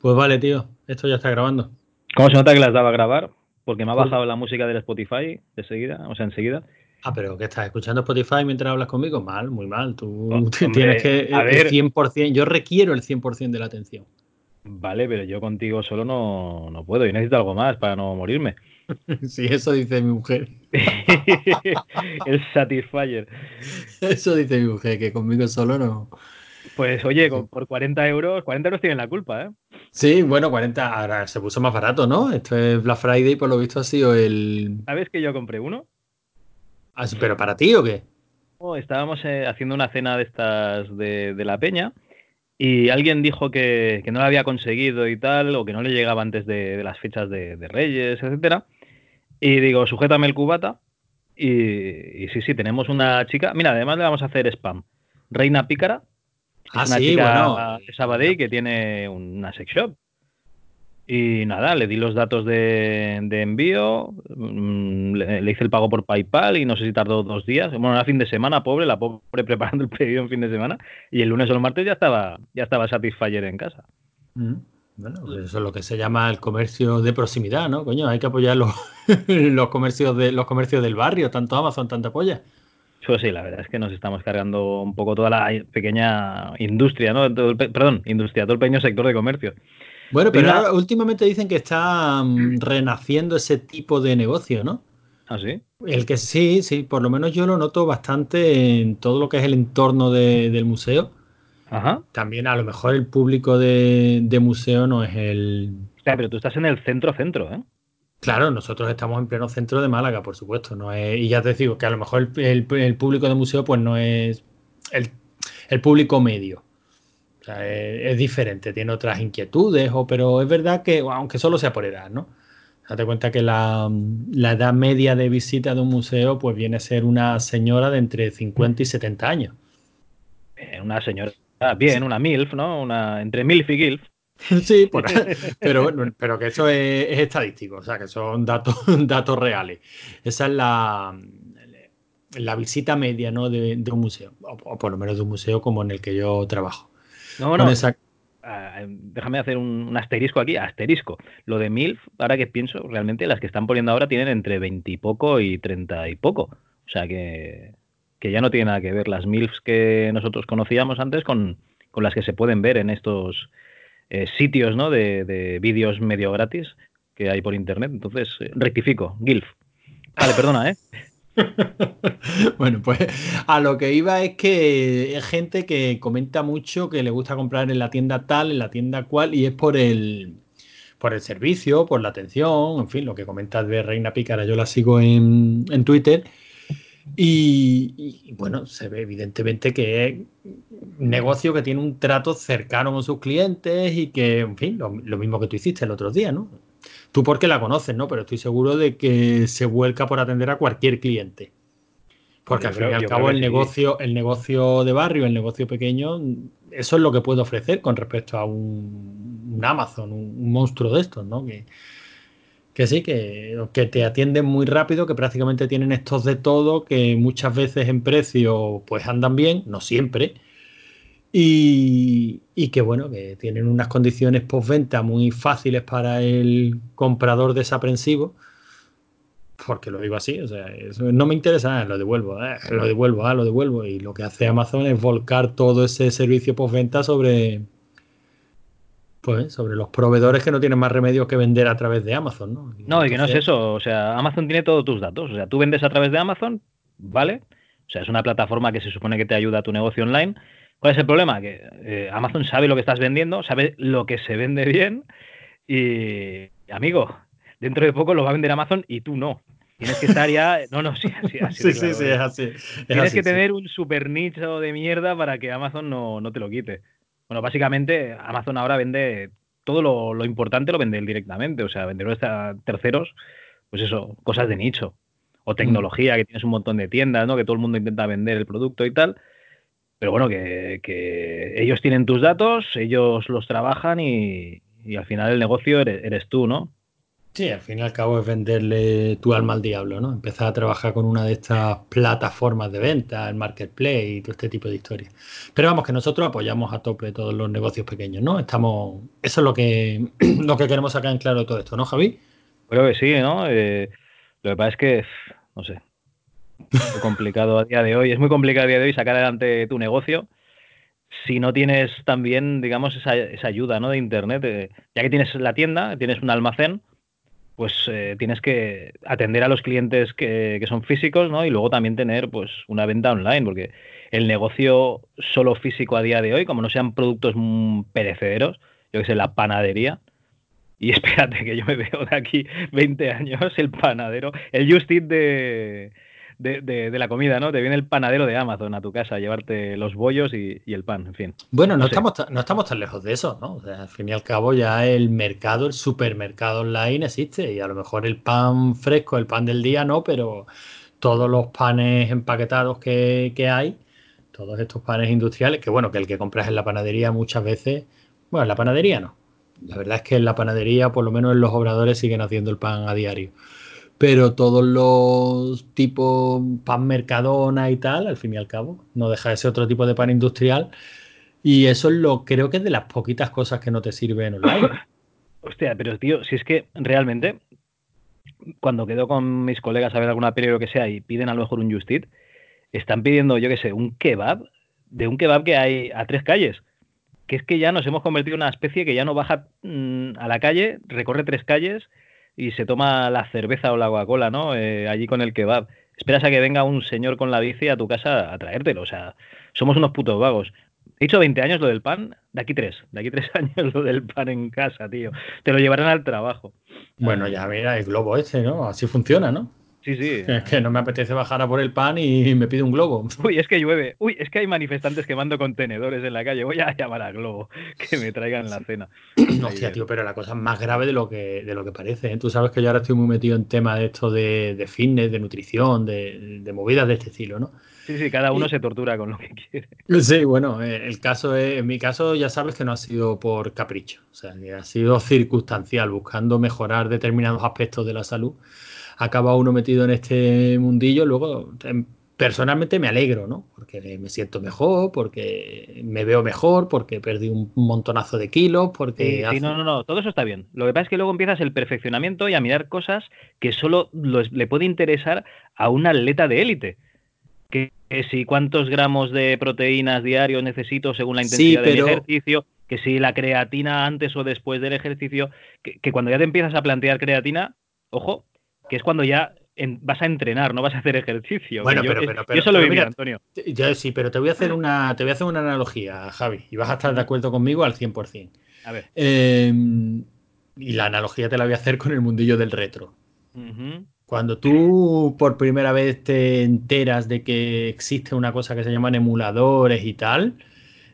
Pues vale, tío, esto ya está grabando. ¿Cómo se nota que las daba a grabar? Porque me ha bajado la música del Spotify de seguida, o sea, enseguida. Ah, pero ¿qué estás escuchando Spotify mientras hablas conmigo? Mal, muy mal. Tú Oh, tienes que a el ver. 100%, yo requiero el 100% de la atención. Vale, pero yo contigo solo no, no puedo. Yo necesito algo más para no morirme. Sí, eso dice mi mujer. El Satisfyer. Eso dice mi mujer, que conmigo solo no. Pues oye, con- por 40 euros, 40 euros tienen la culpa, ¿eh? Sí, bueno, 40, ahora se puso más barato, ¿no? Esto es Black Friday, por lo visto ha sido el... ¿Sabes que yo compré uno? Ah, ¿Pero para ti o qué? Oh, estábamos eh, haciendo una cena de estas de, de la peña y alguien dijo que, que no lo había conseguido y tal, o que no le llegaba antes de, de las fechas de, de Reyes, etcétera. Y digo, sujétame el cubata. Y, y sí, sí, tenemos una chica. Mira, además le vamos a hacer spam. Reina Pícara. Ah, es una sí, chica bueno. de Sabadell que tiene una sex shop. Y nada, le di los datos de, de envío, mm, le, le hice el pago por PayPal y no sé si tardó dos días. Bueno, era fin de semana, pobre, la pobre preparando el pedido en fin de semana. Y el lunes o el martes ya estaba, ya estaba Satisfyer en casa. Mm, Bueno, pues eso es lo que se llama el comercio de proximidad, ¿no? Coño, hay que apoyar los, los comercios de los comercios del barrio, tanto Amazon, tanta polla. Pues sí, la verdad es que nos estamos cargando un poco toda la pequeña industria, ¿no? Todo el pe- perdón, industria, todo el pequeño sector de comercio. Bueno, pero ahora últimamente dicen que está mm, renaciendo ese tipo de negocio, ¿no? ¿Ah, sí? El que sí, sí, por lo menos yo lo noto bastante en todo lo que es el entorno de- del museo. Ajá. También a lo mejor el público de, de museo no es el... O sea, pero tú estás en el centro-centro, ¿eh? Claro, nosotros estamos en pleno centro de Málaga, por supuesto. No. Y ya te digo que a lo mejor el, público de museo pues no es el, público medio. O sea, es, diferente, tiene otras inquietudes, o, pero es verdad que, aunque solo sea por edad, ¿no? Date cuenta que la, la edad media de visita de un museo pues viene a ser una señora de entre 50 y 70 años. Una señora, bien, una MILF, ¿no? Una, entre MILF y GILF. Sí, por pero, bueno, pero que eso es, es estadístico, o sea, que son datos, datos reales. Esa es la, la visita media ¿no? de, de un museo, o, o por lo menos de un museo como en el que yo trabajo. No, no, esa- ah, déjame hacer un, un asterisco aquí, asterisco. Lo de MILF, ahora que pienso, realmente las que están poniendo ahora tienen entre 20 y poco y 30 y poco. O sea que, que ya no tiene nada que ver las MILFs que nosotros conocíamos antes con, con las que se pueden ver en estos eh, sitios ¿no? de, de vídeos medio gratis que hay por internet. Entonces, eh, rectifico, GILF. Vale, perdona, ¿eh? bueno, pues a lo que iba es que hay gente que comenta mucho que le gusta comprar en la tienda tal, en la tienda cual, y es por el, por el servicio, por la atención, en fin, lo que comentas de Reina Pícara, yo la sigo en, en Twitter. Y, y, bueno, se ve evidentemente que es un negocio que tiene un trato cercano con sus clientes y que, en fin, lo, lo mismo que tú hiciste el otro día, ¿no? Tú porque la conoces, ¿no? Pero estoy seguro de que se vuelca por atender a cualquier cliente. Porque Yo al fin creo- y al cabo el sí. negocio, el negocio de barrio, el negocio pequeño, eso es lo que puede ofrecer con respecto a un, un Amazon, un, un monstruo de estos, ¿no? Que, que sí, que, que te atienden muy rápido, que prácticamente tienen estos de todo, que muchas veces en precio pues andan bien, no siempre, y, y que bueno, que tienen unas condiciones postventa muy fáciles para el comprador desaprensivo, porque lo digo así, o sea, eso no me interesa, ah, lo devuelvo, ah, lo devuelvo, ah, lo devuelvo, y lo que hace Amazon es volcar todo ese servicio postventa sobre pues sobre los proveedores que no tienen más remedio que vender a través de Amazon, ¿no? No, y que no es Entonces, eso. O sea, Amazon tiene todos tus datos. O sea, tú vendes a través de Amazon, ¿vale? O sea, es una plataforma que se supone que te ayuda a tu negocio online. ¿Cuál es el problema? Que eh, Amazon sabe lo que estás vendiendo, sabe lo que se vende bien y, amigo, dentro de poco lo va a vender Amazon y tú no. Tienes que estar ya... No, no, sí, así, así Sí, sí, claro, sí, es así. es Tienes así, que sí. tener un super nicho de mierda para que Amazon no, no te lo quite. Bueno, básicamente Amazon ahora vende todo lo, lo importante lo vende él directamente, o sea, venderlo a terceros, pues eso, cosas de nicho. O tecnología, que tienes un montón de tiendas, ¿no? Que todo el mundo intenta vender el producto y tal. Pero bueno, que, que ellos tienen tus datos, ellos los trabajan y, y al final el negocio eres, eres tú, ¿no? Sí, al fin y al cabo es venderle tu alma al diablo, ¿no? Empezar a trabajar con una de estas plataformas de venta, el marketplace y todo este tipo de historias. Pero vamos, que nosotros apoyamos a tope todos los negocios pequeños, ¿no? Estamos. Eso es lo que, lo que queremos sacar en claro de todo esto, ¿no, Javi? Creo que sí, ¿no? Eh, lo que pasa es que, no sé, es muy complicado a día de hoy. Es muy complicado a día de hoy sacar adelante tu negocio si no tienes también, digamos, esa, esa ayuda ¿no? de Internet. Eh, ya que tienes la tienda, tienes un almacén pues eh, tienes que atender a los clientes que, son físicos, ¿no? Y luego también tener pues una venta online, porque el negocio solo físico a día de hoy, como no sean productos perecederos, yo que sé, la panadería, y espérate que yo me veo de aquí 20 años el panadero, el Justit de, de, de, la comida, ¿no? Te viene el panadero de Amazon a tu casa a llevarte los bollos y, el pan, en fin. Bueno, no, estamos, no estamos tan lejos de eso, ¿no? O sea, al fin y al cabo ya el mercado, el supermercado online existe y a lo mejor el pan fresco, el pan del día no, pero todos los panes empaquetados que, que hay, todos estos panes industriales, que bueno, que el que compras en la panadería muchas veces, bueno, en la panadería no. La verdad es que en la panadería, por lo menos en los obradores, siguen haciendo el pan a diario pero todos los tipos pan mercadona y tal, al fin y al cabo, no deja de ser otro tipo de pan industrial. Y eso es lo creo que es de las poquitas cosas que no te sirven online. Hostia, pero tío, si es que realmente, cuando quedo con mis colegas a ver alguna peli o lo que sea y piden a lo mejor un Justit, están pidiendo, yo qué sé, un kebab, de un kebab que hay a tres calles. Que es que ya nos hemos convertido en una especie que ya no baja mm, a la calle, recorre tres calles y se toma la cerveza o la Coca-Cola, ¿no? Eh, allí con el kebab. Esperas a que venga un señor con la bici a tu casa a traértelo. O sea, somos unos putos vagos. He dicho 20 años lo del pan, de aquí tres. De aquí tres años lo del pan en casa, tío. Te lo llevarán al trabajo. Bueno, ya mira, el globo ese, ¿no? Así funciona, ¿no? Sí, sí. Es que no me apetece bajar a por el pan y me pide un globo. Uy, es que llueve. Uy, es que hay manifestantes quemando contenedores en la calle. Voy a llamar a Globo que me traigan la cena. No, hostia, tío, pero la cosa es más grave de lo que, de lo que parece. ¿eh? Tú sabes que yo ahora estoy muy metido en temas de esto de, fitness, de nutrición, de, movidas de este estilo, ¿no? Sí, sí, cada uno se tortura con lo que quiere. Sí, bueno, eh, el caso es, en mi caso ya sabes que no ha sido por capricho, o sea, que ha sido circunstancial, buscando mejorar determinados aspectos de la salud acaba uno metido en este mundillo, luego personalmente me alegro, ¿no? Porque me siento mejor, porque me veo mejor, porque perdí un montonazo de kilos, porque... Sí, no, no, no, todo eso está bien. Lo que pasa es que luego empiezas el perfeccionamiento y a mirar cosas que solo le puede interesar a un atleta de élite. Que, si cuántos gramos de proteínas diarios necesito según la intensidad del ejercicio, que si la creatina antes o después del ejercicio, que cuando ya te empiezas a plantear creatina, ojo, que es cuando ya vas a entrenar, no vas a hacer ejercicio. Bueno, pero, pero, pero, eso lo viví, Antonio. Yo sí, pero te voy a hacer una, te voy a hacer una analogía, Javi, y vas a estar de acuerdo conmigo al 100%. A ver. Em, y la analogía te la voy a hacer con el mundillo del retro. Cuando tú por primera vez te enteras de que existe una cosa que se llaman emuladores y tal,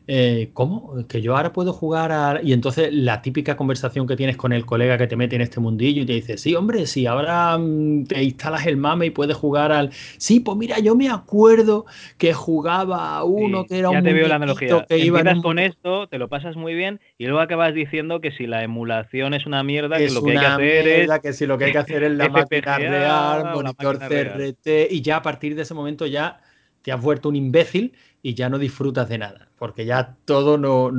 eh, ¿cómo? Que yo ahora puedo jugar a... Y entonces la típica conversación que tienes con el colega que te mete en este mundillo y te dice, sí, hombre, si ahora mm, te instalas el mame y puedes jugar al... Sí, pues mira, yo me acuerdo que jugaba a uno que era ya un... te veo la analogía. Que iba con esto, te lo pasas muy bien y luego acabas diciendo que si la emulación es una mierda, que lo que hay que hacer es... que si lo que hay que hacer es la máquina real, monitor CRT, y ya a partir de ese momento ya te has vuelto un imbécil y ya no disfrutas de nada, porque ya todo no,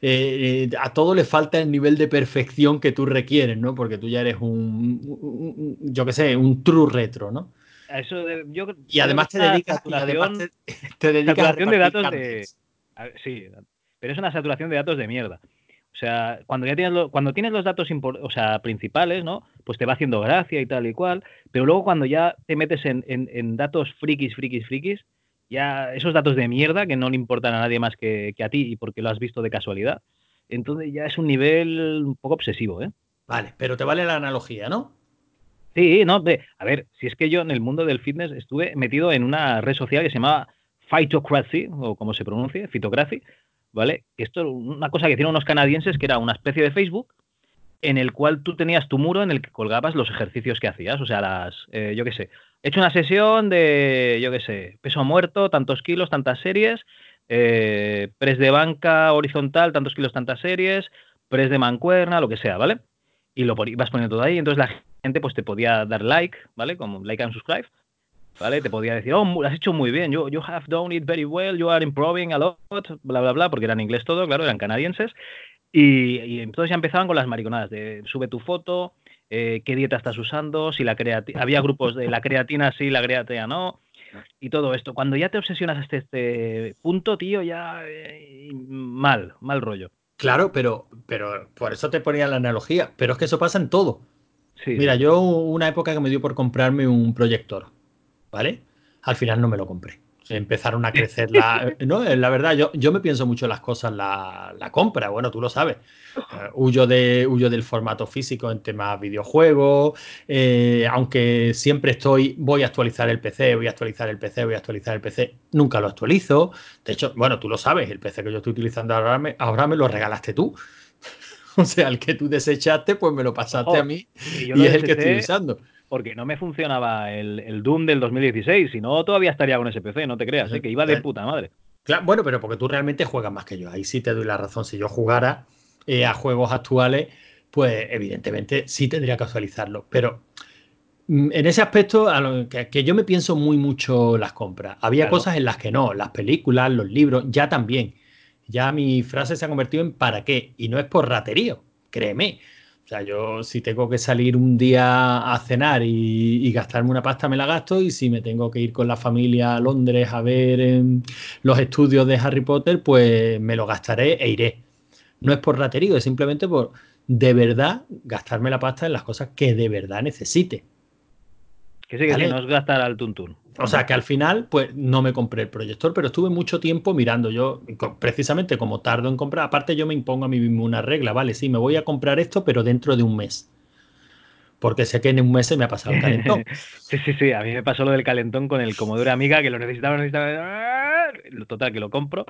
eh, eh, a todo le falta el nivel de perfección que tú requieres, ¿no? Porque tú ya eres un, yo qué sé, un true retro, ¿no? Eso yo, y además te dedicas, y además te, dedicas saturación de datos de sí, pero es una saturación de datos de mierda. O sea, cuando ya tienes cuando tienes los datos o sea, principales, ¿no? Pues te va haciendo gracia y tal y cual. Pero luego cuando ya te metes en, en, en datos frikis, frikis, frikis, ya esos datos de mierda que no le importan a nadie más que, a ti y porque lo has visto de casualidad. Entonces ya es un nivel un poco obsesivo, ¿eh? Vale, pero te vale la analogía, ¿no? Sí, no, a ver, si es que yo en el mundo del fitness estuve metido en una red social que se llamaba Phytocracy, o como se pronuncia, Phytocracy, ¿vale? Esto es una cosa que hicieron unos canadienses que era una especie de Facebook en el cual tú tenías tu muro en el que colgabas los ejercicios que hacías, o sea, las, eh, yo qué sé, He hecho una sesión de, yo qué sé, peso muerto, tantos kilos, tantas series, eh, press de banca horizontal, tantos kilos, tantas series, press de mancuerna, lo que sea, ¿vale? y lo vas poniendo todo ahí. Entonces la gente pues te podía dar like, ¿vale? Como like and subscribe. ¿Vale? Te podía decir, oh, lo has hecho muy bien, you, you have done it very well, you are improving a lot, bla, bla, bla, porque eran inglés todo, claro, eran canadienses. Y, y entonces ya empezaban con las mariconadas de sube tu foto, eh, qué dieta estás usando, si la creatina, había grupos de la creatina sí, la creatina no, y todo esto. Cuando ya te obsesionas hasta este punto, tío, ya eh, mal, mal rollo. Claro, pero, pero por eso te ponía la analogía, pero es que eso pasa en todo. Mira, yo una época que me dio por comprarme un proyector, ¿vale? Al final no me lo compré empezaron a crecer la... No, la verdad, yo, yo me pienso mucho en las cosas, la, la compra, bueno, tú lo sabes. Uh, huyo, de, huyo del formato físico en temas videojuegos, eh, aunque siempre estoy, voy a actualizar el PC, voy a actualizar el PC, voy a actualizar el PC, nunca lo actualizo. De hecho, bueno, tú lo sabes, el PC que yo estoy utilizando ahora me, ahora me lo regalaste tú. o sea, el que tú desechaste, pues me lo pasaste a mí y, es el que estoy usando porque no me funcionaba el, Doom del 2016, si no todavía estaría con ese PC, no te creas, ¿eh? que iba de puta madre. Claro, bueno, pero porque tú realmente juegas más que yo, ahí sí te doy la razón. Si yo jugara eh, a juegos actuales, pues evidentemente sí tendría que actualizarlo, pero mm, en ese aspecto, que, yo me pienso muy mucho las compras. Había cosas en las que no, las películas, los libros, ya también. Ya mi frase se ha convertido en ¿para qué? Y no es por raterío, créeme. O sea, yo si tengo que salir un día a cenar y, gastarme una pasta, me la gasto. Y si me tengo que ir con la familia a Londres a ver em, los estudios de Harry Potter, pues me lo gastaré e iré. No es por raterío, es simplemente por de verdad gastarme la pasta en las cosas que de verdad necesite. Que sí, que no es gastar al tuntún. O sea que al final, pues no me compré el proyector, pero estuve mucho tiempo mirando. Yo, precisamente como tardo en comprar, aparte yo me impongo a mí mismo una regla, vale, sí, me voy a comprar esto, pero dentro de un mes. Porque sé que en un mes se me ha pasado el calentón. sí, sí, sí, a mí me pasó lo del calentón con el Commodore Amiga, que lo necesitaba, necesitaba. Total, que lo compro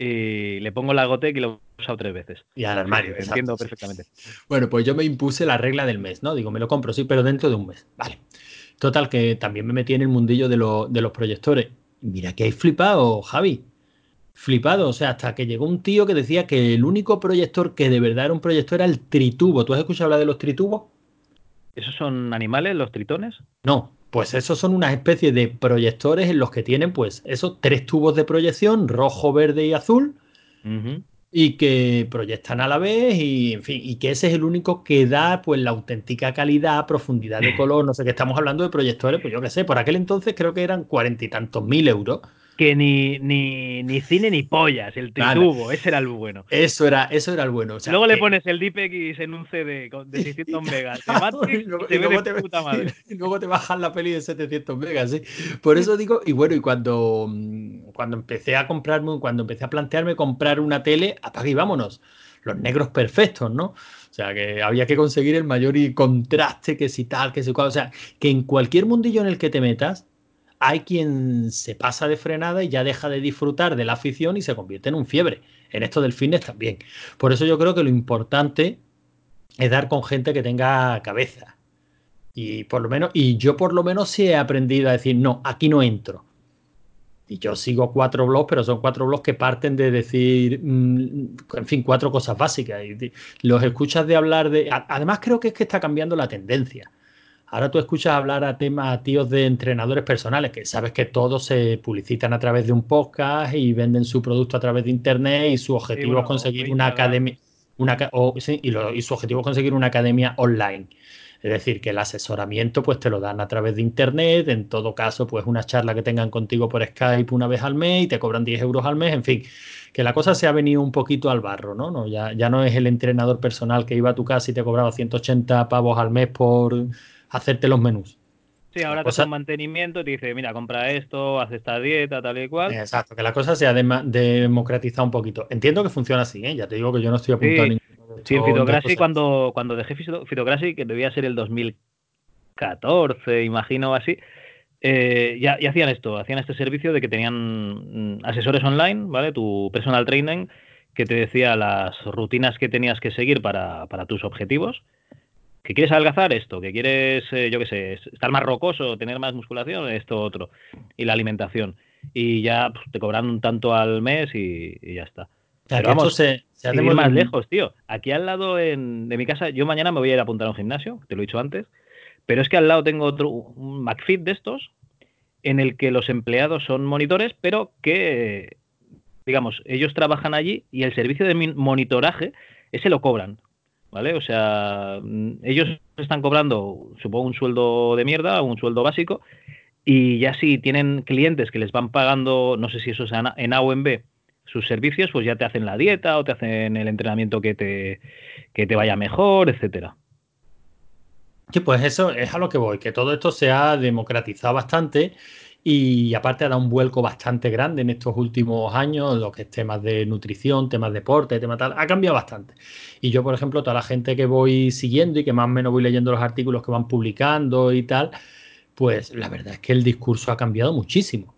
y le pongo la Gotec y lo he usado tres veces. Y al armario. entiendo perfectamente. Bueno, pues yo me impuse la regla del mes, ¿no? Digo, me lo compro, sí, pero dentro de un mes. Vale. Total, que también me metí en el mundillo de, los proyectores. Mira que hay flipado, Javi. Flipado, o sea, hasta que llegó un tío que decía que el único proyector que de verdad era un proyector era el tritubo. ¿Tú has escuchado hablar de los tritubos? ¿Esos son animales, los tritones? No, pues esos son unas especies de proyectores en los que tienen, pues, esos tres tubos de proyección, rojo, verde y azul y que proyectan a la vez y en fin, y que ese es el único que da pues la auténtica calidad, profundidad de color, no sé qué estamos hablando de proyectores, pues yo qué sé, por aquel entonces creo que eran cuarenta y tantos mil euros que ni, ni, ni cine ni pollas, el tritubo, ese era el bueno. Eso era, eso era el bueno. luego le pones el DPX en un CD de 600 megas, y, luego, te, puta madre. Y luego te bajan la peli de 700 megas, sí. Por eso digo, y bueno, y cuando, mm, cuando empecé a comprarme, cuando empecé a plantearme comprar una tele, apaga y vámonos. Los negros perfectos, ¿no? O sea, que había que conseguir el mayor contraste, que si tal, que si cual. O sea, que en cualquier mundillo en el que te metas, hay quien se pasa de frenada y ya deja de disfrutar de la afición y se convierte en un fiebre. En esto del fitness también. Por eso yo creo que lo importante es dar con gente que tenga cabeza. Y por lo menos, y yo por lo menos sí he aprendido a decir, no, aquí no entro. Y yo sigo cuatro blogs, pero son cuatro blogs que parten de decir, mm, en fin, cuatro cosas básicas. Los escuchas de hablar de. Además, creo que es que está cambiando la tendencia. Ahora tú escuchas hablar a temas, a tíos de entrenadores personales, que sabes que todos se publicitan a través de un podcast y venden su producto a través de internet y su objetivo es conseguir una academia, una, y, su objetivo es conseguir una academia online. Es decir, que el asesoramiento pues te lo dan a través de internet, en todo caso pues una charla que tengan contigo por Skype una vez al mes y te cobran 10 euros al mes, en fin, que la cosa se ha venido un poquito al barro, ¿no? no ya, ya no es el entrenador personal que iba a tu casa y te cobraba 180 pavos al mes por hacerte los menús. Sí, ahora te hace un mantenimiento y te dice, mira, compra esto, haz esta dieta, tal y cual. Exacto, que la cosa se ha democratizado un poquito. Entiendo que funciona así, ¿eh? ya te digo que yo no estoy apuntando sí. a Sí, en Fitocracy, cuando, cuando dejé Fitocracy, que debía ser el 2014, imagino así, eh, ya, hacían esto, hacían este servicio de que tenían mm, asesores online, ¿vale? Tu personal training, que te decía las rutinas que tenías que seguir para, para tus objetivos que quieres adelgazar esto, que quieres, eh, yo qué sé, estar más rocoso, tener más musculación, esto otro, y la alimentación. Y ya pues, te cobran un tanto al mes y, ya está. Pero vamos, se, ir más lejos, tío. Aquí al lado de mi casa, yo mañana me voy a ir a apuntar a un gimnasio, te lo he dicho antes, pero es que al lado tengo otro, un McFit de estos, en el que los empleados son monitores, pero que, digamos, ellos trabajan allí y el servicio de monitoraje, ese lo cobran. ¿Vale? O sea, ellos están cobrando, supongo, un sueldo de mierda, un sueldo básico, y ya si tienen clientes que les van pagando, no sé si eso es en A o en B, sus servicios, pues ya te hacen la dieta o te hacen el entrenamiento que te, que te vaya mejor, etcétera. Sí, pues eso es a lo que voy, que todo esto se ha democratizado bastante y aparte ha dado un vuelco bastante grande en estos últimos años, lo que es temas de nutrición, temas de deporte, temas tal, ha cambiado bastante. Y yo, por ejemplo, toda la gente que voy siguiendo y que más o menos voy leyendo los artículos que van publicando y tal, pues la verdad es que el discurso ha cambiado muchísimo.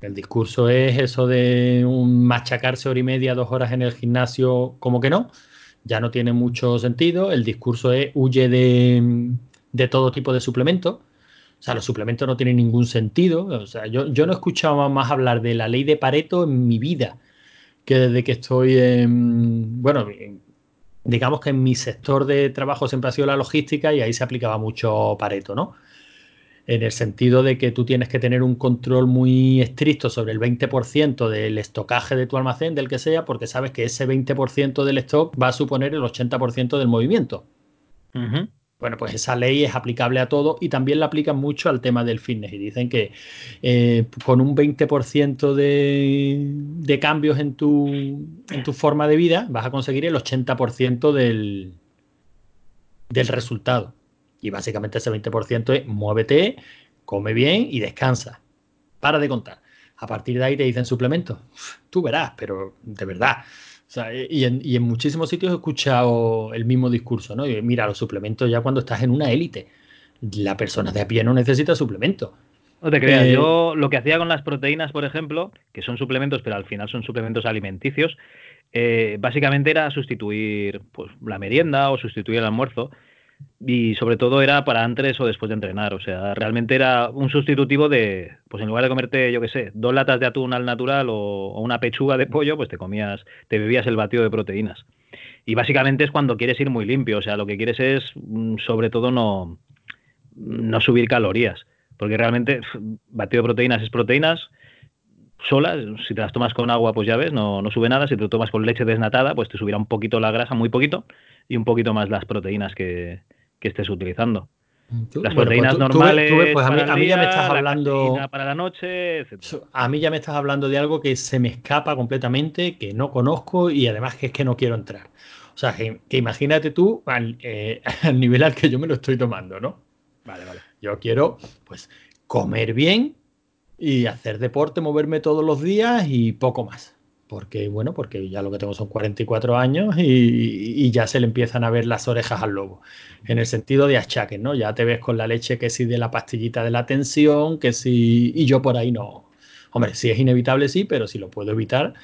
El discurso es eso de un machacarse hora y media, dos horas en el gimnasio, como que no, ya no tiene mucho sentido. El discurso es huye de, de todo tipo de suplementos. O sea, los suplementos no tienen ningún sentido. O sea, yo, yo no he escuchado más hablar de la ley de Pareto en mi vida que desde que estoy en, bueno, digamos que en mi sector de trabajo siempre ha sido la logística y ahí se aplicaba mucho Pareto, ¿no? en el sentido de que tú tienes que tener un control muy estricto sobre el 20% del estocaje de tu almacén, del que sea, porque sabes que ese 20% del stock va a suponer el 80% del movimiento. Bueno, pues esa ley es aplicable a todo y también la aplican mucho al tema del fitness. Y dicen que eh, con un 20% de, de, cambios en tu, en tu forma de vida vas a conseguir el 80% del, del resultado. Y básicamente ese 20% es muévete, come bien y descansa. Para de contar. A partir de ahí te dicen suplementos. Tú verás, pero de verdad. Y, en, muchísimos sitios he escuchado el mismo discurso, ¿no? Y mira, los suplementos ya cuando estás en una élite. La persona de a pie no necesita suplementos. No te creas, eh, yo lo que hacía con las proteínas, por ejemplo, que son suplementos, pero al final son suplementos alimenticios, eh, básicamente era sustituir pues, la merienda o sustituir el almuerzo y sobre todo era para antes o después de entrenar. O sea, realmente era un sustitutivo de, pues en lugar de comerte, yo qué sé, dos latas de atún al natural o, una pechuga de pollo, pues te comías, te bebías el batido de proteínas. Y básicamente es cuando quieres ir muy limpio, o sea, lo que quieres es, mm, sobre todo, no, no subir calorías. Porque realmente, batido de proteínas es proteínas solas, si te las tomas con agua, pues ya ves, no, no sube nada. Si te lo tomas con leche desnatada, pues te subirá un poquito la grasa, muy poquito, y un poquito más las proteínas que, que estés utilizando. Las proteínas pues normales. pues a mí, ya me estás hablando. para la noche, A mí ya me estás hablando de algo que se me escapa completamente, que no conozco y además que es que no quiero entrar. O sea, que, imagínate tú eh, al, nivel al que yo me lo estoy tomando, ¿no? Vale, vale. Yo quiero, pues, comer bien y hacer deporte, moverme todos los días y poco más porque bueno, porque ya lo que tengo son 44 años y, ya se le empiezan a ver las orejas al lobo, en el sentido de achaques, ¿no? Ya te ves con la leche que si de la pastillita de la tensión, que si... y yo por ahí no. Hombre, si es inevitable, sí, pero si lo puedo evitar,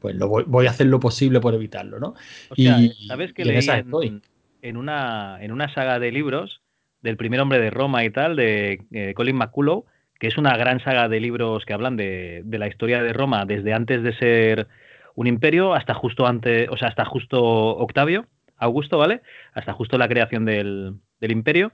pues lo voy, a hacer lo posible por evitarlo, ¿no? y, ¿sabes que leí en, en, una, en una saga de libros del primer hombre de Roma y tal, de eh, Colin McCullough, que es una gran saga de libros que hablan de, la historia de Roma desde antes de ser un imperio hasta justo antes, o sea, hasta justo Octavio, Augusto, ¿vale? Hasta justo la creación del, imperio.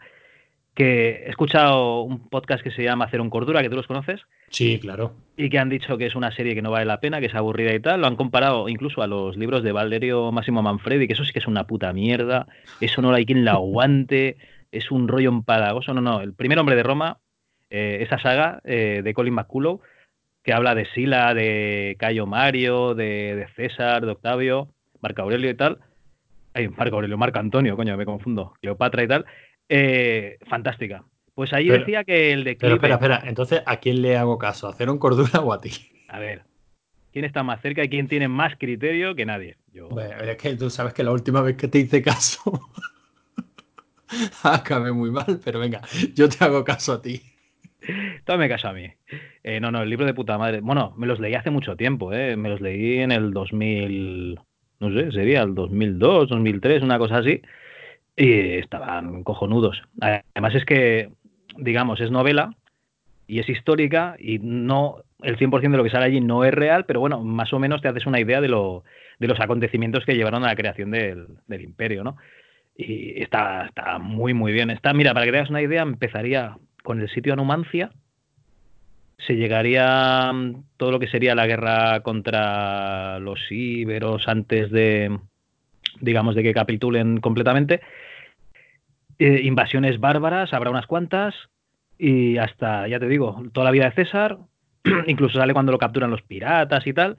Que he escuchado un podcast que se llama Hacer un Cordura, que tú los conoces. Sí, claro. Y que han dicho que es una serie que no vale la pena, que es aburrida y tal. Lo han comparado incluso a los libros de Valerio Máximo Manfredi, que eso sí que es una puta mierda. Eso no hay quien la aguante. Es un rollo empalagoso. No, no. El primer hombre de Roma eh, esa saga eh, de Colin McCullough que habla de Sila, de Cayo Mario, de, César, de Octavio, Marco Aurelio y tal. Ay, Marco Aurelio, Marco Antonio, coño, me confundo. Cleopatra y tal. Eh, fantástica. Pues ahí decía que el de Pero espera, espera, entonces, ¿a quién le hago caso? ¿A hacer un cordura o a ti? A ver, ¿quién está más cerca y quién tiene más criterio que nadie? Yo. es que tú sabes que la última vez que te hice caso acabé muy mal, pero venga, yo te hago caso a ti. Tome caso a mí. Eh, no, no, el libro de puta madre. Bueno, me los leí hace mucho tiempo, ¿eh? Me los leí en el 2000, no sé, sería el 2002, 2003, una cosa así. Y estaban cojonudos. Además es que, digamos, es novela, y es histórica y no el 100% de lo que sale allí no es real, pero bueno, más o menos te haces una idea de, lo, de los acontecimientos que llevaron a la creación del, del imperio, ¿no? Y está, está muy, muy bien. Está, mira, para que te hagas una idea, empezaría con el sitio Anumancia, se llegaría mm, todo lo que sería la guerra contra los íberos antes de, digamos, de que capitulen completamente. Eh, invasiones bárbaras, habrá unas cuantas, y hasta, ya te digo, toda la vida de César, incluso sale cuando lo capturan los piratas y tal,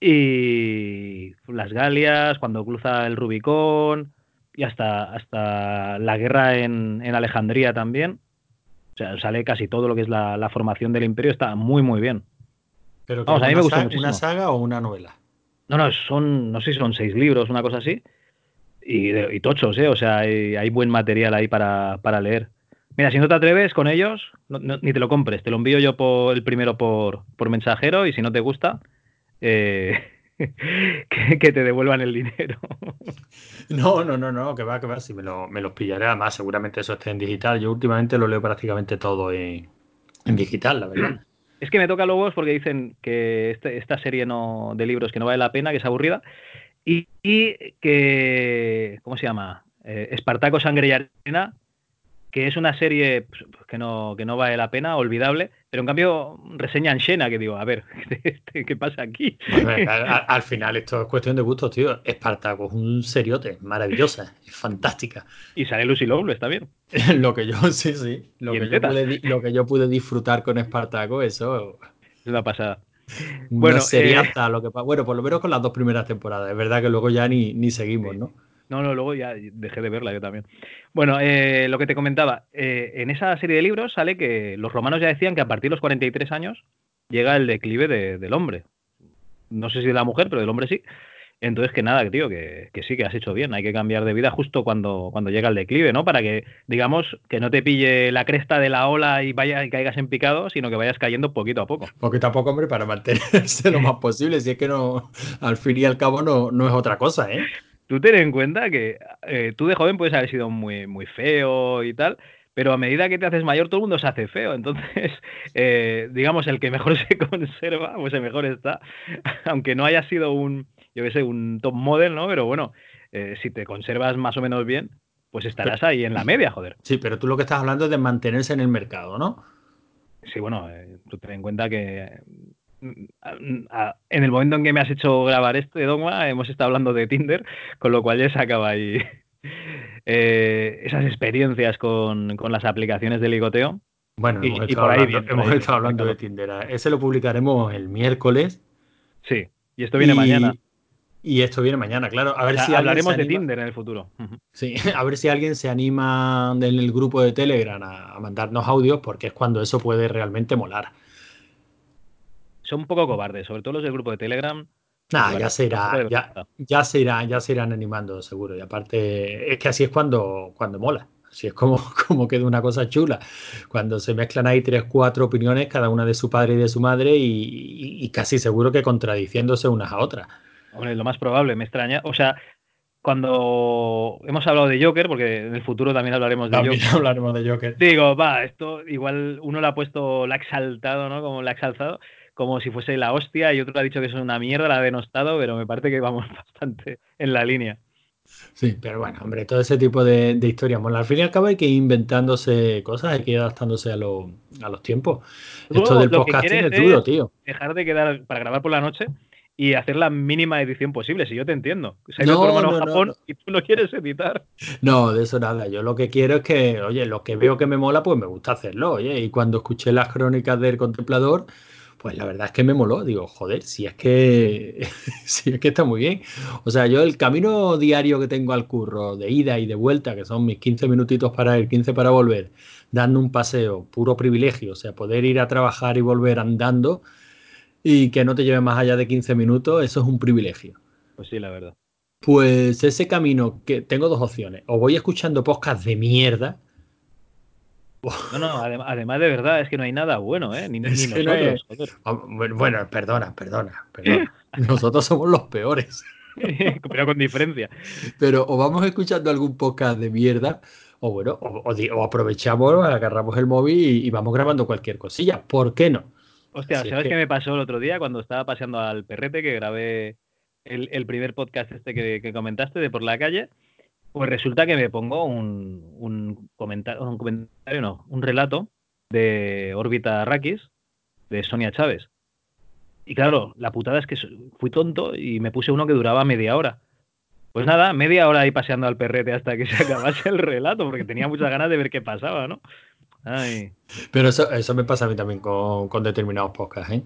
y las Galias, cuando cruza el Rubicón, y hasta, hasta la guerra en, en Alejandría también. O sea, sale casi todo lo que es la, la formación del imperio, está muy, muy bien. Pero Vamos, a mí me gusta muchísimo. ¿Una saga o una novela? No, no, son, no sé si son seis libros, una cosa así. Y, y tochos, ¿eh? O sea, hay, hay buen material ahí para, para, leer. Mira, si no te atreves con ellos, no, no, ni te lo compres. Te lo envío yo por el primero por, por mensajero y si no te gusta, eh, que, que, te devuelvan el dinero. No, no, no, no, que va, que va, si me, lo, me los pillaré, además seguramente eso esté en digital. Yo últimamente lo leo prácticamente todo en, en digital, la verdad. Es que me toca lobos porque dicen que este, esta serie no, de libros que no vale la pena, que es aburrida, y, y que, ¿cómo se llama? Eh, Espartaco, Sangre y Arena, que es una serie pues, que no, que no vale la pena, olvidable, pero en cambio reseñan Xena, que digo, a ver, ¿qué pasa aquí? Bueno, al, al, final esto es cuestión de gustos, tío. Espartaco es un seriote, maravillosa, es fantástica. Y sale Lucy Lowell, está bien. lo que yo, sí, sí, lo que yo, pude, lo que yo, pude, disfrutar con Espartaco, eso... Es una pasada. Bueno, sería eh... hasta lo que Bueno, por lo menos con las dos primeras temporadas. Es verdad que luego ya ni, ni seguimos. ¿no? No, no, luego ya dejé de verla yo también. Bueno, eh, lo que te comentaba, eh, en esa serie de libros sale que los romanos ya decían que a partir de los 43 años llega el declive de, del hombre. No sé si de la mujer, pero del hombre sí. Entonces, que nada, tío, que, que, sí, que has hecho bien. Hay que cambiar de vida justo cuando, cuando llega el declive, ¿no? Para que, digamos, que no te pille la cresta de la ola y vaya y caigas en picado, sino que vayas cayendo poquito a poco. Poquito a poco, hombre, para mantenerse lo más posible. Si es que no, al fin y al cabo, no, no es otra cosa, ¿eh? Tú ten en cuenta que eh, tú de joven puedes haber sido muy, muy feo y tal, pero a medida que te haces mayor todo el mundo se hace feo. Entonces, eh, digamos, el que mejor se conserva, pues el mejor está. Aunque no haya sido un, yo qué sé, un top model, ¿no? Pero bueno, eh, si te conservas más o menos bien, pues estarás ahí en la media, joder. Sí, pero tú lo que estás hablando es de mantenerse en el mercado, ¿no? Sí, bueno, eh, tú ten en cuenta que en el momento en que me has hecho grabar este dogma, hemos estado hablando de Tinder, con lo cual ya se acaba ahí eh, esas experiencias con, con, las aplicaciones de ligoteo. Bueno, y, hemos estado y por ahí hablando, bien, hemos ahí estado hablando de Tinder. Ese lo publicaremos el miércoles. Sí, y esto viene y, mañana. Y esto viene mañana, claro. A ver o sea, si hablaremos de Tinder en el futuro. Sí, a ver si alguien se anima en el grupo de Telegram a, a mandarnos audios, porque es cuando eso puede realmente molar son un poco cobardes, sobre todo los del grupo de Telegram. Nah, ya se irá, ya, ya, se irá, ya se irán animando, seguro. Y aparte, es que así es cuando, cuando mola. Así es como, como queda una cosa chula. Cuando se mezclan ahí tres, cuatro opiniones, cada una de su padre y de su madre, y, y, y casi seguro que contradiciéndose unas a otras. Hombre, lo más probable, me extraña. O sea, cuando hemos hablado de Joker, porque en el futuro también hablaremos de también Joker. hablaremos de Joker. Digo, va, esto igual uno lo ha puesto, la ha exaltado, ¿no? Como la ha exaltado como si fuese la hostia y otro ha dicho que es una mierda, la ha denostado, pero me parece que vamos bastante en la línea. Sí, pero bueno, hombre, todo ese tipo de, de historias. Bueno, al fin y al cabo hay que ir inventándose cosas, hay que ir adaptándose a, lo, a los tiempos. Tú, Esto del podcasting es duro, tío. Dejar de quedar para grabar por la noche y hacer la mínima edición posible, si yo te entiendo. Se ha ido no, tu hermano no, a Japón no, y tú no quieres editar. No, de eso nada. Yo lo que quiero es que, oye, lo que veo que me mola, pues me gusta hacerlo, oye. Y cuando escuché las crónicas del contemplador, pues la verdad es que me moló. Digo, joder, si es que si es que está muy bien. O sea, yo el camino diario que tengo al curro, de ida y de vuelta, que son mis 15 minutitos para ir, 15 para volver, dando un paseo, puro privilegio. O sea, poder ir a trabajar y volver andando y que no te lleve más allá de 15 minutos, eso es un privilegio. Pues sí, la verdad. Pues ese camino que tengo dos opciones. O voy escuchando podcasts de mierda, no, no, además de verdad, es que no hay nada bueno, ¿eh? Ni, ni nosotros. No es... Bueno, perdona, perdona, perdona. Nosotros somos los peores. pero con diferencia. Pero o vamos escuchando algún podcast de mierda, o bueno, o, aprovechamos, agarramos el móvil y, vamos grabando cualquier cosilla. ¿Por qué no? Hostia, ¿sabes qué me pasó el otro día cuando estaba paseando al perrete que grabé el, primer podcast este que, comentaste de por la calle? Pues resulta que me pongo un, un, comentario, un comentario, no, un relato de órbita Rakis de Sonia Chávez. Y claro, la putada es que fui tonto y me puse uno que duraba media hora. Pues nada, media hora ahí paseando al perrete hasta que se acabase el relato, porque tenía muchas ganas de ver qué pasaba, ¿no? Ay. Pero eso, eso me pasa a mí también con, con determinados podcasts, ¿eh?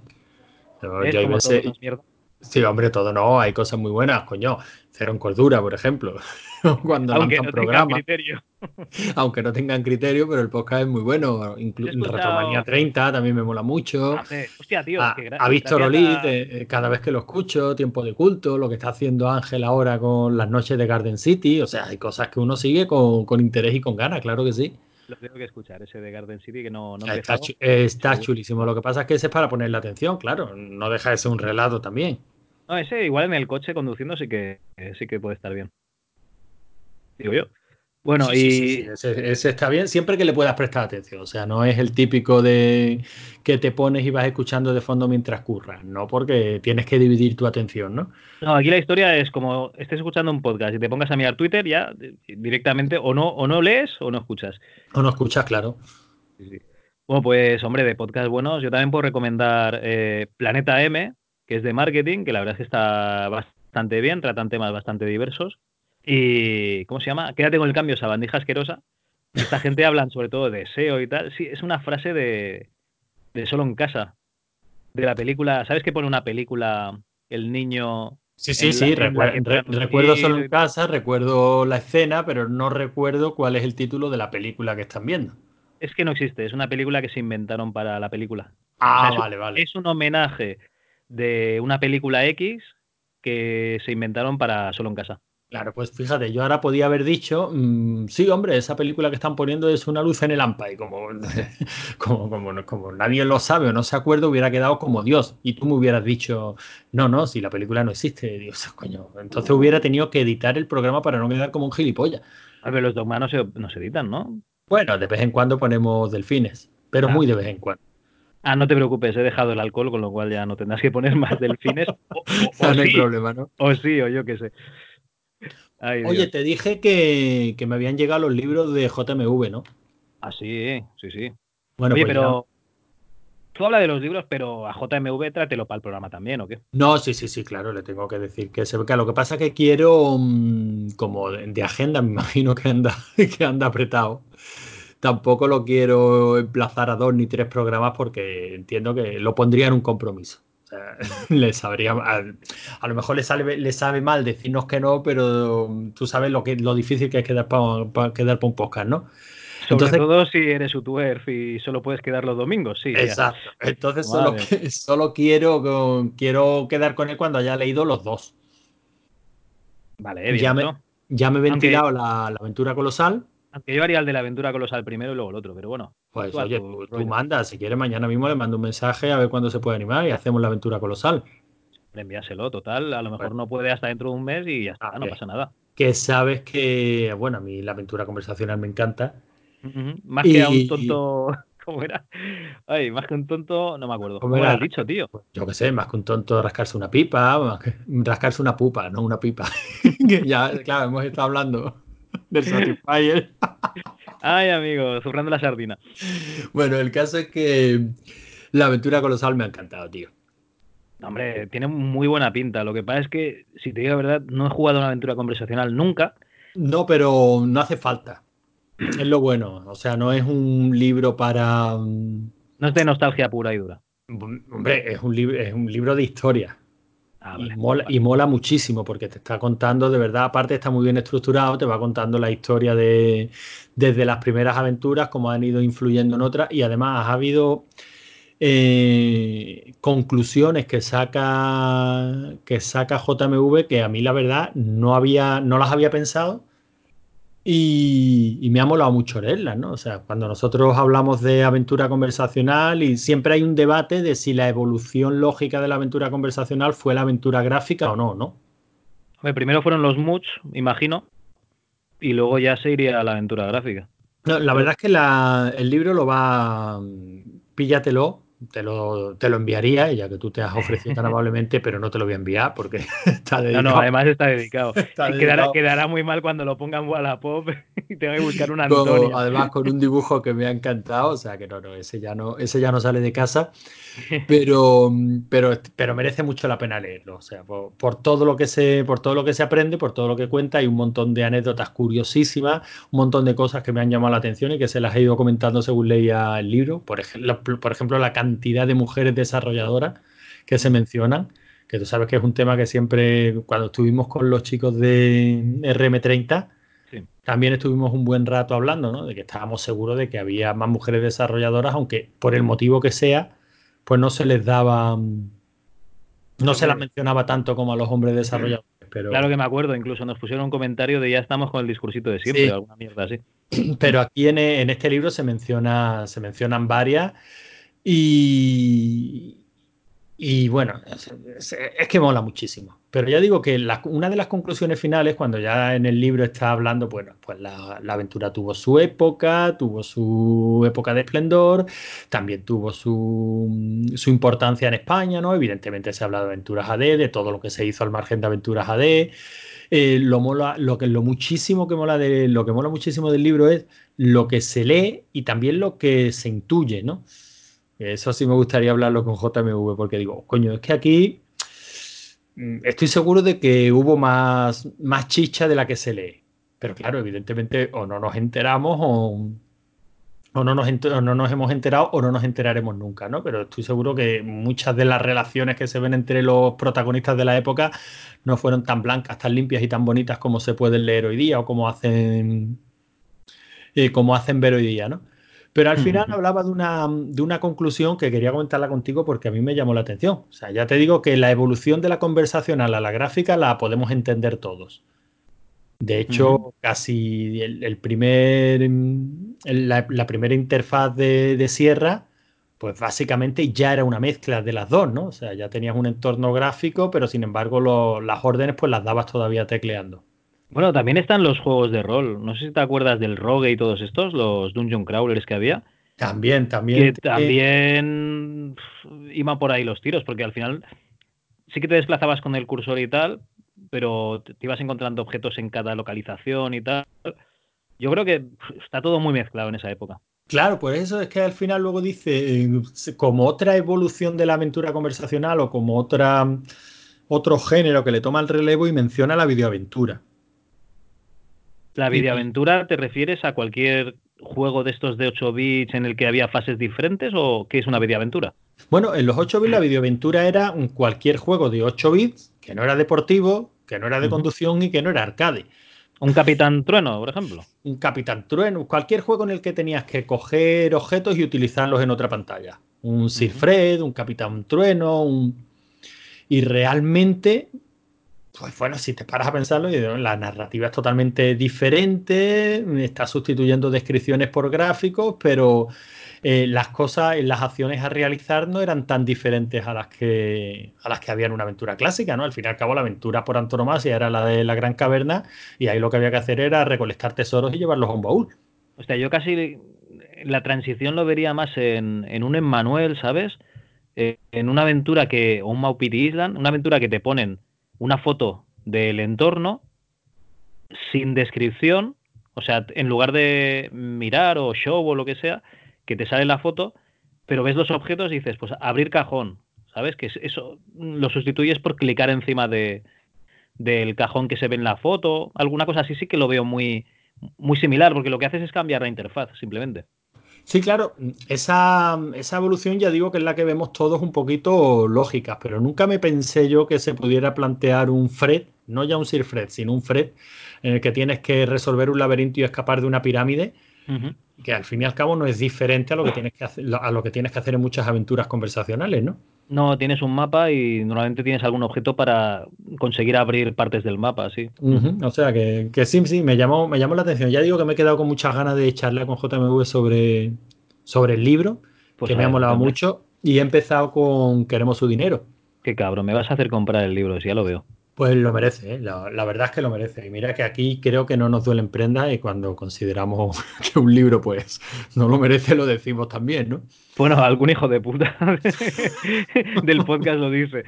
Sí, hombre, todo no, hay cosas muy buenas, coño. Cero en cordura, por ejemplo. Cuando Aunque no programa. Criterio. Aunque no tengan criterio, pero el podcast es muy bueno. Incluso Retromanía 30 también me mola mucho. Ah, hostia, tío. Ha, ha visto Rolit eh, cada vez que lo escucho, Tiempo de Culto, lo que está haciendo Ángel ahora con las noches de Garden City. O sea, hay cosas que uno sigue con, con interés y con ganas, claro que sí. Lo tengo que escuchar, ese de Garden City que no, no está, está chulísimo. Lo que pasa es que ese es para ponerle atención, claro. No deja de ser un relato también. No, ese igual en el coche conduciendo sí que sí que puede estar bien. Digo yo. Bueno, y. ese, está bien siempre que le puedas prestar atención. O sea, no es el típico de que te pones y vas escuchando de fondo mientras curras, no porque tienes que dividir tu atención, ¿no? No, aquí la historia es como estés escuchando un podcast y te pongas a mirar Twitter, ya directamente o no, o no lees o no escuchas. O no escuchas, claro. Bueno, pues, hombre, de podcast buenos, yo también puedo recomendar eh, Planeta M, que es de marketing, que la verdad es que está bastante bien, tratan temas bastante diversos. Y, ¿cómo se llama? Quédate con el cambio, esa bandija asquerosa. Esta gente hablan sobre todo de SEO y tal. Sí, es una frase de, de Solo en Casa. De la película, ¿sabes qué pone una película El niño Sí, sí, sí, recuerdo solo en casa, recuerdo la escena, pero no recuerdo cuál es el título de la película que están viendo. Es que no existe, es una película que se inventaron para la película. Ah, vale, vale. Es un homenaje de una película X que se inventaron para solo en casa. Claro, pues fíjate, yo ahora podía haber dicho, mm, sí, hombre, esa película que están poniendo es una luz en el AMPA y como, como, como, como, nadie lo sabe o no se acuerda, hubiera quedado como Dios. Y tú me hubieras dicho, no, no, si la película no existe, Dios, coño. Entonces hubiera tenido que editar el programa para no quedar como un gilipollas. A ver, los dogmas no se, no se editan, ¿no? Bueno, de vez en cuando ponemos delfines, pero ah. muy de vez en cuando. Ah, no te preocupes, he dejado el alcohol, con lo cual ya no tendrás que poner más delfines. O, no hay problema, ¿no? O sí, o yo qué sé. Oye, te dije que, me habían llegado los libros de JMV, ¿no? Ah, sí, sí, sí. Bueno, Oye, pues pero tú hablas de los libros, pero a JMV trátelo para el programa también, ¿o qué? No, sí, sí, sí, claro, le tengo que decir que se que lo que pasa es que quiero, mm, como de, agenda, me imagino que anda, que anda apretado. Tampoco lo quiero emplazar a dos ni tres programas porque entiendo que lo pondría en un compromiso. le sabría a, lo mejor le, sale, le sabe mal decirnos que no, pero tú sabes lo que lo difícil que es quedar para quedar para un podcast, ¿no? Sobre Entonces, todo si eres youtuber y solo puedes quedar los domingos, sí. Exacto. Entonces solo, solo, quiero, quiero quedar con él cuando haya leído los dos. Vale, ya me, ya me he ventilado la, la aventura colosal. Aunque yo haría el de la aventura colosal primero y luego el otro, pero bueno. Pues oye, tú, mandas, si quieres mañana mismo le mando un mensaje a ver cuándo se puede animar y hacemos la aventura colosal. Envíaselo, total, a lo mejor no puede hasta dentro de un mes y ya está, no pasa nada. Que sabes que, bueno, a mí la aventura conversacional me encanta. Más que a un tonto, ¿cómo era? Ay, más que un tonto, no me acuerdo. ¿Cómo, era el dicho, tío? Pues yo qué sé, más que un tonto rascarse una pipa, rascarse una pupa, no una pipa. ya, claro, hemos estado hablando del Satisfyer. Ay, amigo, zurrando la sardina. Bueno, el caso es que la aventura colosal me ha encantado, tío. Hombre, tiene muy buena pinta. Lo que pasa es que, si te digo la verdad, no he jugado una aventura conversacional nunca. No, pero no hace falta. Es lo bueno. O sea, no es un libro para. Mm, no es de nostalgia pura y dura. Hombre, es un, libro, es un libro de historia. Ah, y, mola, muchísimo porque te está contando, de verdad, aparte está muy bien estructurado, te va contando la historia de desde las primeras aventuras, cómo han ido influyendo en otras y además ha habido eh, conclusiones que saca que saca JMV que a mí la verdad no había no las había pensado y, me ha molado mucho leerlas, ¿no? O sea, cuando nosotros hablamos de aventura conversacional y siempre hay un debate de si la evolución lógica de la aventura conversacional fue la aventura gráfica o no, ¿no? primero fueron los moods, imagino, y luego ya se iría a la aventura gráfica. la verdad es que el libro lo va. Píllatelo, te lo, te lo enviaría, ya que tú te has ofrecido tan amablemente, pero no te lo voy a enviar porque está dedicado. No, no, además está dedicado. Quedará, muy mal cuando lo pongan Wallapop y tengo que buscar un Antonio. además, con un dibujo que me ha encantado, o sea que no, no, ese ya no, ese ya no sale de casa, pero, pero, pero merece mucho la pena leerlo. O sea, por, todo lo que se, por todo lo que se aprende, por todo lo que cuenta, hay un montón de anécdotas curiosísimas, un montón de cosas que me han llamado la atención y que se las he ido comentando según leía el libro. Por ejemplo, por ejemplo la cantidad cantidad de mujeres desarrolladoras que se mencionan, que tú sabes que es un tema que siempre, cuando estuvimos con los chicos de RM30, también estuvimos un buen rato hablando, ¿no? De que estábamos seguros de que había más mujeres desarrolladoras, aunque por el motivo que sea, pues no se les daba, no se las mencionaba tanto como a los hombres desarrolladores. Pero... Claro que me acuerdo, incluso nos pusieron un comentario de ya estamos con el discursito de siempre, alguna mierda así. Pero aquí en, en, este libro se menciona, se mencionan varias y, bueno, es, que mola muchísimo. Pero ya digo que una de las conclusiones finales, cuando ya en el libro está hablando, bueno, pues la, aventura tuvo su época, tuvo su época de esplendor, también tuvo su, su, importancia en España, ¿no? Evidentemente se ha hablado de aventuras AD, de todo lo que se hizo al margen de aventuras AD. Eh, lo que lo muchísimo que mola de, lo que mola muchísimo del libro es lo que se lee y también lo que se intuye, ¿no? Eso sí me gustaría hablarlo con JMV, porque digo, coño, es que aquí mm, estoy seguro de que hubo más, más chicha de la que se lee. Pero claro, evidentemente o no nos enteramos o, o no, nos no nos hemos enterado o no nos enteraremos nunca, ¿no? Pero estoy seguro que muchas de las relaciones que se ven entre los protagonistas de la época no fueron tan blancas, tan limpias y tan bonitas como se pueden leer hoy día o como hacen, eh, como hacen ver hoy día, ¿no? Pero al final hablaba de una, de una conclusión que quería comentarla contigo porque a mí me llamó la atención. O sea, ya te digo que la evolución de la conversacional a la gráfica la podemos entender todos. De hecho, casi el, primer, la, primera interfaz de, Sierra, pues básicamente ya era una mezcla de las dos, ¿no? O sea, ya tenías un entorno gráfico, pero sin embargo las órdenes pues las dabas todavía tecleando. Bueno, también están los juegos de rol. No sé si te acuerdas del Rogue y todos estos, los Dungeon Crawlers que había. También, también. Que también iban por ahí los tiros, porque al final sí que te desplazabas con el cursor y tal, pero te ibas encontrando objetos en cada localización y tal. Yo creo que está todo muy mezclado en esa época. Claro, pues eso es que al final luego dice, eh, como otra evolución de la aventura conversacional o como otra, otro género que le toma el relevo y menciona la videoaventura. ¿La videoaventura te refieres a cualquier juego de estos de 8 bits en el que había fases diferentes o qué es una videoaventura? Bueno, en los 8 bits la videoaventura era un cualquier juego de 8 bits que no era deportivo, que no era de conducción y que no era arcade. Un Capitán Trueno, por ejemplo. Un Capitán Trueno, cualquier juego en el que tenías que coger objetos y utilizarlos en otra pantalla. Un Sir Fred, un Capitán Trueno, un... Y realmente pues bueno, si te paras a pensarlo, la narrativa es totalmente diferente, está sustituyendo descripciones por gráficos, pero eh, las cosas, las acciones a realizar no eran tan diferentes a las que a las que había en una aventura clásica, ¿no? Al fin y al cabo, la aventura por antonomasia era la de la gran caverna, y ahí lo que había que hacer era recolectar tesoros y llevarlos a un baúl. O sea, yo casi la transición lo vería más en, en un Emmanuel, ¿sabes? Eh, en una aventura que, o un Maupiti Island, una aventura que te ponen una foto del entorno sin descripción, o sea, en lugar de mirar o show o lo que sea, que te sale la foto, pero ves los objetos y dices, pues abrir cajón, ¿sabes? Que eso lo sustituyes por clicar encima de, del cajón que se ve en la foto, alguna cosa así sí que lo veo muy, muy similar, porque lo que haces es cambiar la interfaz, simplemente. Sí, claro, esa, evolución ya digo que es la que vemos todos un poquito lógica, pero nunca me pensé yo que se pudiera plantear un Fred, no ya un Sir Fred, sino un Fred en el que tienes que resolver un laberinto y escapar de una pirámide, que al fin y al cabo no es diferente a lo que tienes que hacer, a lo que tienes que hacer en muchas aventuras conversacionales, ¿no? No, tienes un mapa y normalmente tienes algún objeto para conseguir abrir partes del mapa, sí. O sea que, que, sí, sí, me llamó, me llamó la atención. Ya digo que me he quedado con muchas ganas de charlar con JMV sobre, sobre el libro, pues que me ha molado mucho, y he empezado con Queremos su dinero. Qué cabrón, me vas a hacer comprar el libro, si ya lo veo. Pues lo merece, ¿eh? la, la, verdad es que lo merece. Y mira que aquí creo que no nos duelen prendas y cuando consideramos que un libro pues no lo merece lo decimos también, ¿no? Bueno, algún hijo de puta del podcast lo dice.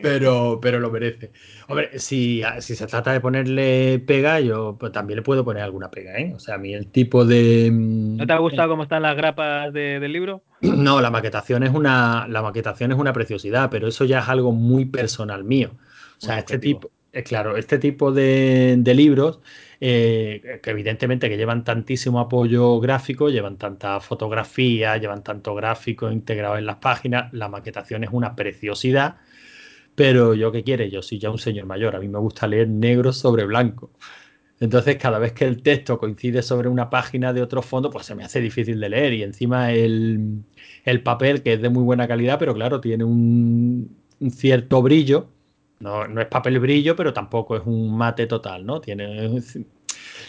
Pero, pero lo merece. Hombre, si, si se trata de ponerle pega, yo pues, también le puedo poner alguna pega, ¿eh? O sea, a mí el tipo de... Mm, ¿No te ha gustado cómo están las grapas de, del libro? No, la maquetación es una la maquetación es una preciosidad, pero eso ya es algo muy personal mío. O sea, este tipo, claro, este tipo de, libros, eh, que evidentemente que llevan tantísimo apoyo gráfico, llevan tanta fotografía, llevan tanto gráfico integrado en las páginas, la maquetación es una preciosidad, pero yo qué quiere, yo soy ya un señor mayor, a mí me gusta leer negro sobre blanco. Entonces, cada vez que el texto coincide sobre una página de otro fondo, pues se me hace difícil de leer. Y encima el, papel, que es de muy buena calidad, pero claro, tiene un cierto brillo no, es papel brillo, pero tampoco es un mate total, ¿no? Tiene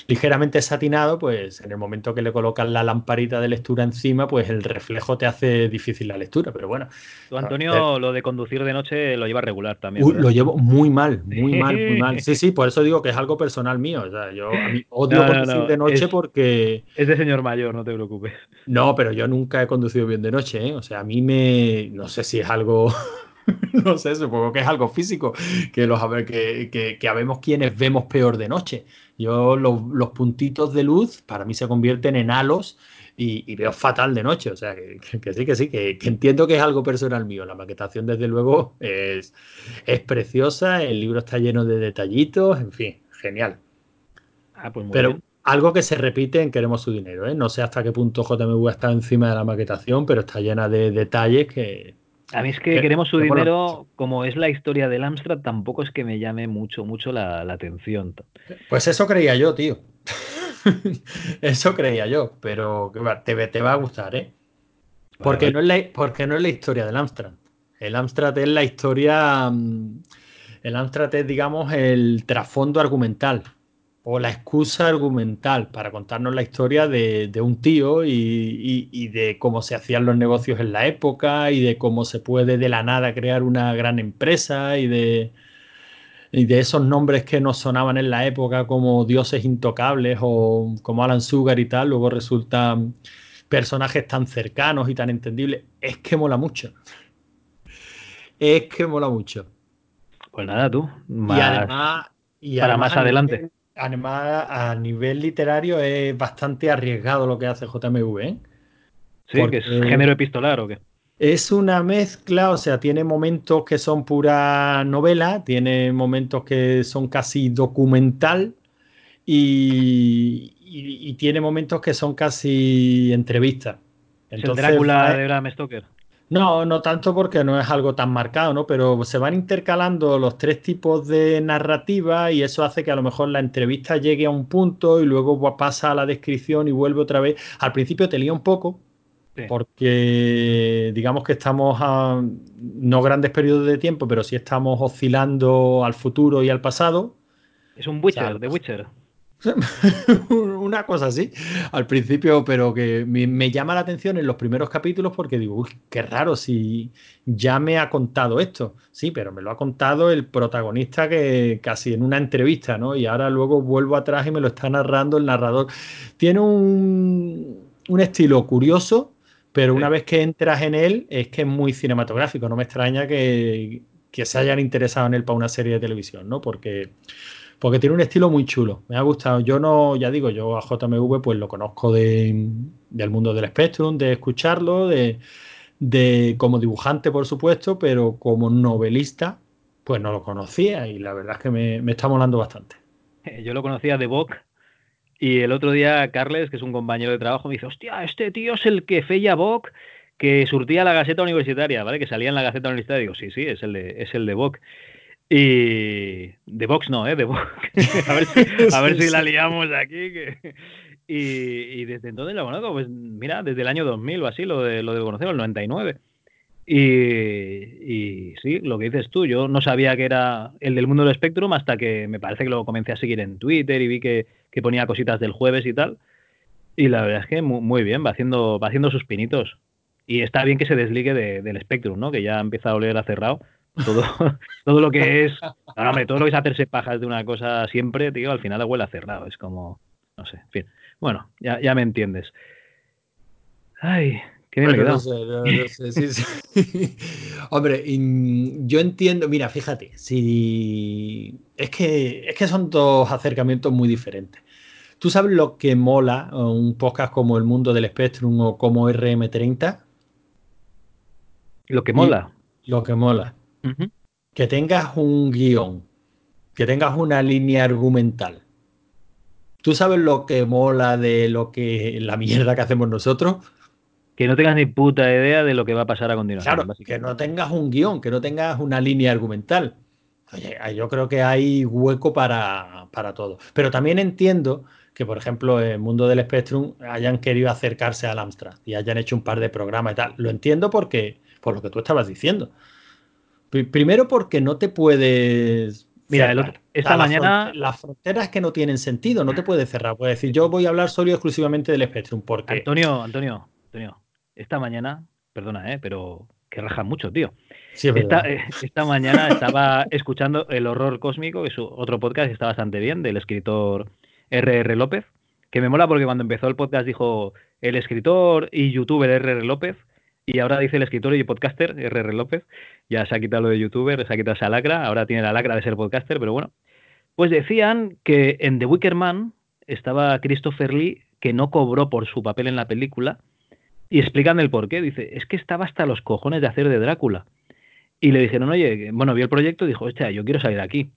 ligeramente satinado, pues en el momento que le colocas la lamparita de lectura encima, pues el reflejo te hace difícil la lectura, pero bueno. Tú, Antonio, lo de conducir de noche lo lleva regular también. lo llevo muy mal, muy mal, muy mal. Sí, sí, por eso digo que es algo personal mío. O sea, yo odio conducir de noche porque... Es de señor mayor, no te preocupes. No, pero yo nunca he conducido bien de noche, ¿eh? O sea, a mí me... No sé si es algo no sé, supongo que es algo físico, que, los, que, que, que habemos quienes vemos peor de noche. Yo los, puntitos de luz para mí se convierten en halos y, veo fatal de noche. O sea, que, sí, que sí, que, entiendo que es algo personal mío. La maquetación, desde luego, es, es preciosa, el libro está lleno de detallitos, en fin, genial. Ah, pues Pero algo que se repite en Queremos su dinero. ¿eh? No sé hasta qué punto JMV está encima de la maquetación, pero está llena de detalles que, a mí es que queremos su dinero, como es la historia del Amstrad, tampoco es que me llame mucho, mucho la, atención. Pues eso creía yo, tío. eso creía yo, pero te, te va a gustar, ¿eh? Porque, No es la, porque no es la historia del Amstrad. El Amstrad es la historia. Mm, el Amstrad es, digamos, el trasfondo argumental o la excusa argumental para contarnos la historia de, un tío y, de cómo se hacían los negocios en la época y de cómo se puede de la nada crear una gran empresa y de, de esos nombres que nos sonaban en la época como dioses intocables o como Alan Sugar y tal, luego resultan personajes tan cercanos y tan entendibles. Es que mola mucho. Es que mola mucho. Pues nada, tú. y además, para más adelante además a nivel literario es bastante arriesgado lo que hace JMV. ¿eh? Sí, que es género epistolar o qué. Es una mezcla, o sea, tiene momentos que son pura novela, tiene momentos que son casi documental y, tiene momentos que son casi entrevistas. Entonces, ¿Es el Drácula de Bram Stoker? No, no tanto porque no es algo tan marcado, ¿no? Pero se van intercalando los tres tipos de narrativa y eso hace que a lo mejor la entrevista llegue a un punto y luego pasa a la descripción y vuelve otra vez. Al principio te lía un poco, porque digamos que estamos a no grandes periodos de tiempo, pero sí estamos oscilando al futuro y al pasado. Es un Witcher, de Witcher. una cosa así al principio, pero que me, llama la atención en los primeros capítulos porque digo, uy, qué raro si ya me ha contado esto. Sí, pero me lo ha contado el protagonista que casi en una entrevista, ¿no? Y ahora luego vuelvo atrás y me lo está narrando el narrador. Tiene un, un estilo curioso, pero una vez que entras en él es que es muy cinematográfico. No me extraña que, que se hayan interesado en él para una serie de televisión, ¿no? Porque porque tiene un estilo muy chulo. Me ha gustado. Yo no, ya digo, yo a JMV pues lo conozco de, del mundo del Spectrum, de escucharlo, de, de, como dibujante, por supuesto, pero como novelista, pues no lo conocía y la verdad es que me, me está molando bastante. Yo lo conocía de Vogue y el otro día Carles, que es un compañero de trabajo, me dice, hostia, este tío es el que feía Vogue que surtía la Gaceta Universitaria, ¿vale? Que salía en la Gaceta Universitaria. Digo, sí, sí, es el de, es el de Vogue. Y de Vox no, ¿eh? De Vox. a ver si, a ver si la liamos aquí. Y, desde entonces lo conozco, pues mira, desde el año 2000 o así, lo de lo de conocer, el 99. Y, y sí, lo que dices tú, yo no sabía que era el del mundo del Spectrum hasta que me parece que lo comencé a seguir en Twitter y vi que, ponía cositas del jueves y tal. Y la verdad es que muy, bien, va haciendo, va haciendo sus pinitos. Y está bien que se desligue del Spectrum, ¿no? Que ya empieza a oler a cerrado Todo, todo lo que es. No, hombre, todo lo que es hacerse pajas de una cosa siempre, tío, al final huele a cerrado. Es como. No sé, en fin. Bueno, ya, ya me entiendes. Ay, qué bien Bueno, me no sé, no, no sé, sí, sí. Hombre, y, yo entiendo, mira, fíjate, si es que es que son dos acercamientos muy diferentes. ¿Tú sabes lo que mola un podcast como El Mundo del Spectrum o como RM30? Lo que Y mola. lo que mola, Que tengas un guion, que tengas una línea argumental. ¿Tú sabes lo que mola de lo que la mierda que hacemos nosotros? Que no tengas ni puta idea de lo que va a pasar a continuación, Claro, que no tengas un guion, que no tengas una línea argumental. Oye, yo creo que hay hueco para, para todo. Pero también entiendo que, por ejemplo, en el mundo del Spectrum hayan querido acercarse al Amstrad y hayan hecho un par de programas y tal. Lo entiendo porque, por lo que tú estabas diciendo. Pri- Primero porque no te puedes Mira, el otro- esta mañana, las fronteras que no tienen sentido, no te puedes cerrar. Puedes decir, yo voy a hablar solo y exclusivamente del Spectrum, porque Antonio, Antonio, Antonio, esta mañana, perdona, eh, pero que raja mucho, tío. sí es Esta, eh, esta mañana estaba escuchando El Horror Cósmico, que es otro podcast que está bastante bien, del escritor R. R. López, que me mola porque cuando empezó el podcast dijo el escritor y youtuber R. R. López, y ahora dice el escritor y podcaster R. R. López. Ya se ha quitado lo de youtuber, se ha quitado esa lacra, ahora tiene la lacra de ser podcaster, pero bueno. Pues decían que en The Wicker Man estaba Christopher Lee, que no cobró por su papel en la película, y explican el por qué. Dice, es que estaba hasta los cojones de hacer de Drácula. Y le dijeron, oye, bueno, vio el proyecto y dijo, hostia, yo quiero salir aquí.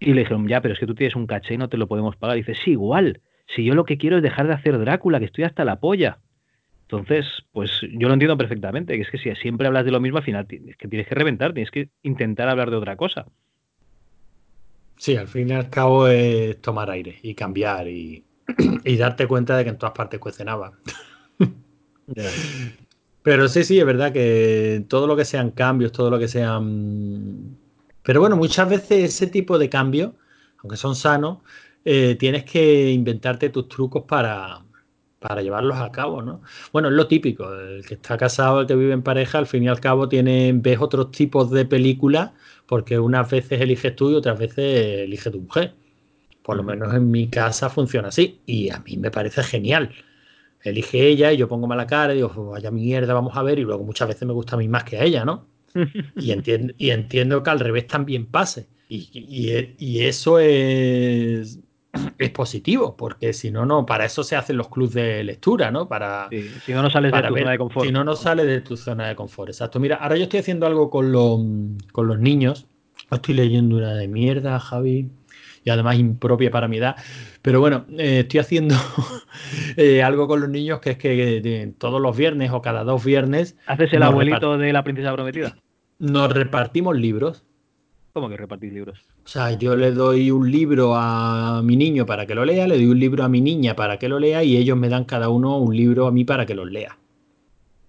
Y le dijeron, ya, pero es que tú tienes un caché y no te lo podemos pagar. Y dice, sí, igual. Si yo lo que quiero es dejar de hacer Drácula, que estoy hasta la polla. Entonces, pues yo lo entiendo perfectamente, que es que si siempre hablas de lo mismo, al final es que tienes que reventar, tienes que intentar hablar de otra cosa. Sí, al fin y al cabo es tomar aire y cambiar y, y darte cuenta de que en todas partes cuecen habas. Ya ves. Pero sí, sí, es verdad que todo lo que sean cambios, todo lo que sean... Pero bueno, muchas veces ese tipo de cambios, aunque son sanos, eh, tienes que inventarte tus trucos para, para llevarlos a cabo, ¿no? Bueno, es lo típico, el que está casado, el que vive en pareja, al fin y al cabo tiene, ves otros tipos de películas porque unas veces eliges tú y otras veces elige tu mujer. Por lo menos en mi casa funciona así y a mí me parece genial. Elige ella y yo pongo mala cara y digo, "Oh, vaya mierda, vamos a ver. Y luego muchas veces me gusta a mí más que a ella, ¿no? Y entiendo, y entiendo que al revés también pase. Y, y- y eso es, es positivo, porque si no, no, para eso se hacen los clubs de lectura, ¿no? Para, Sí, si no, no sales de tu zona de confort. si no, no sale de tu zona de confort. Exacto. Mira, ahora yo estoy haciendo algo con los, con los niños. Estoy leyendo una de mierda, Javi, y además impropia para mi edad. Pero bueno, eh, estoy haciendo eh, algo con los niños que es que de- todos los viernes o cada dos viernes ¿Haces el abuelito de la princesa prometida? nos repartimos libros. ¿Cómo que repartís libros? O sea, yo le doy un libro a mi niño para que lo lea, le doy un libro a mi niña para que lo lea y ellos me dan cada uno un libro a mí para que los lea.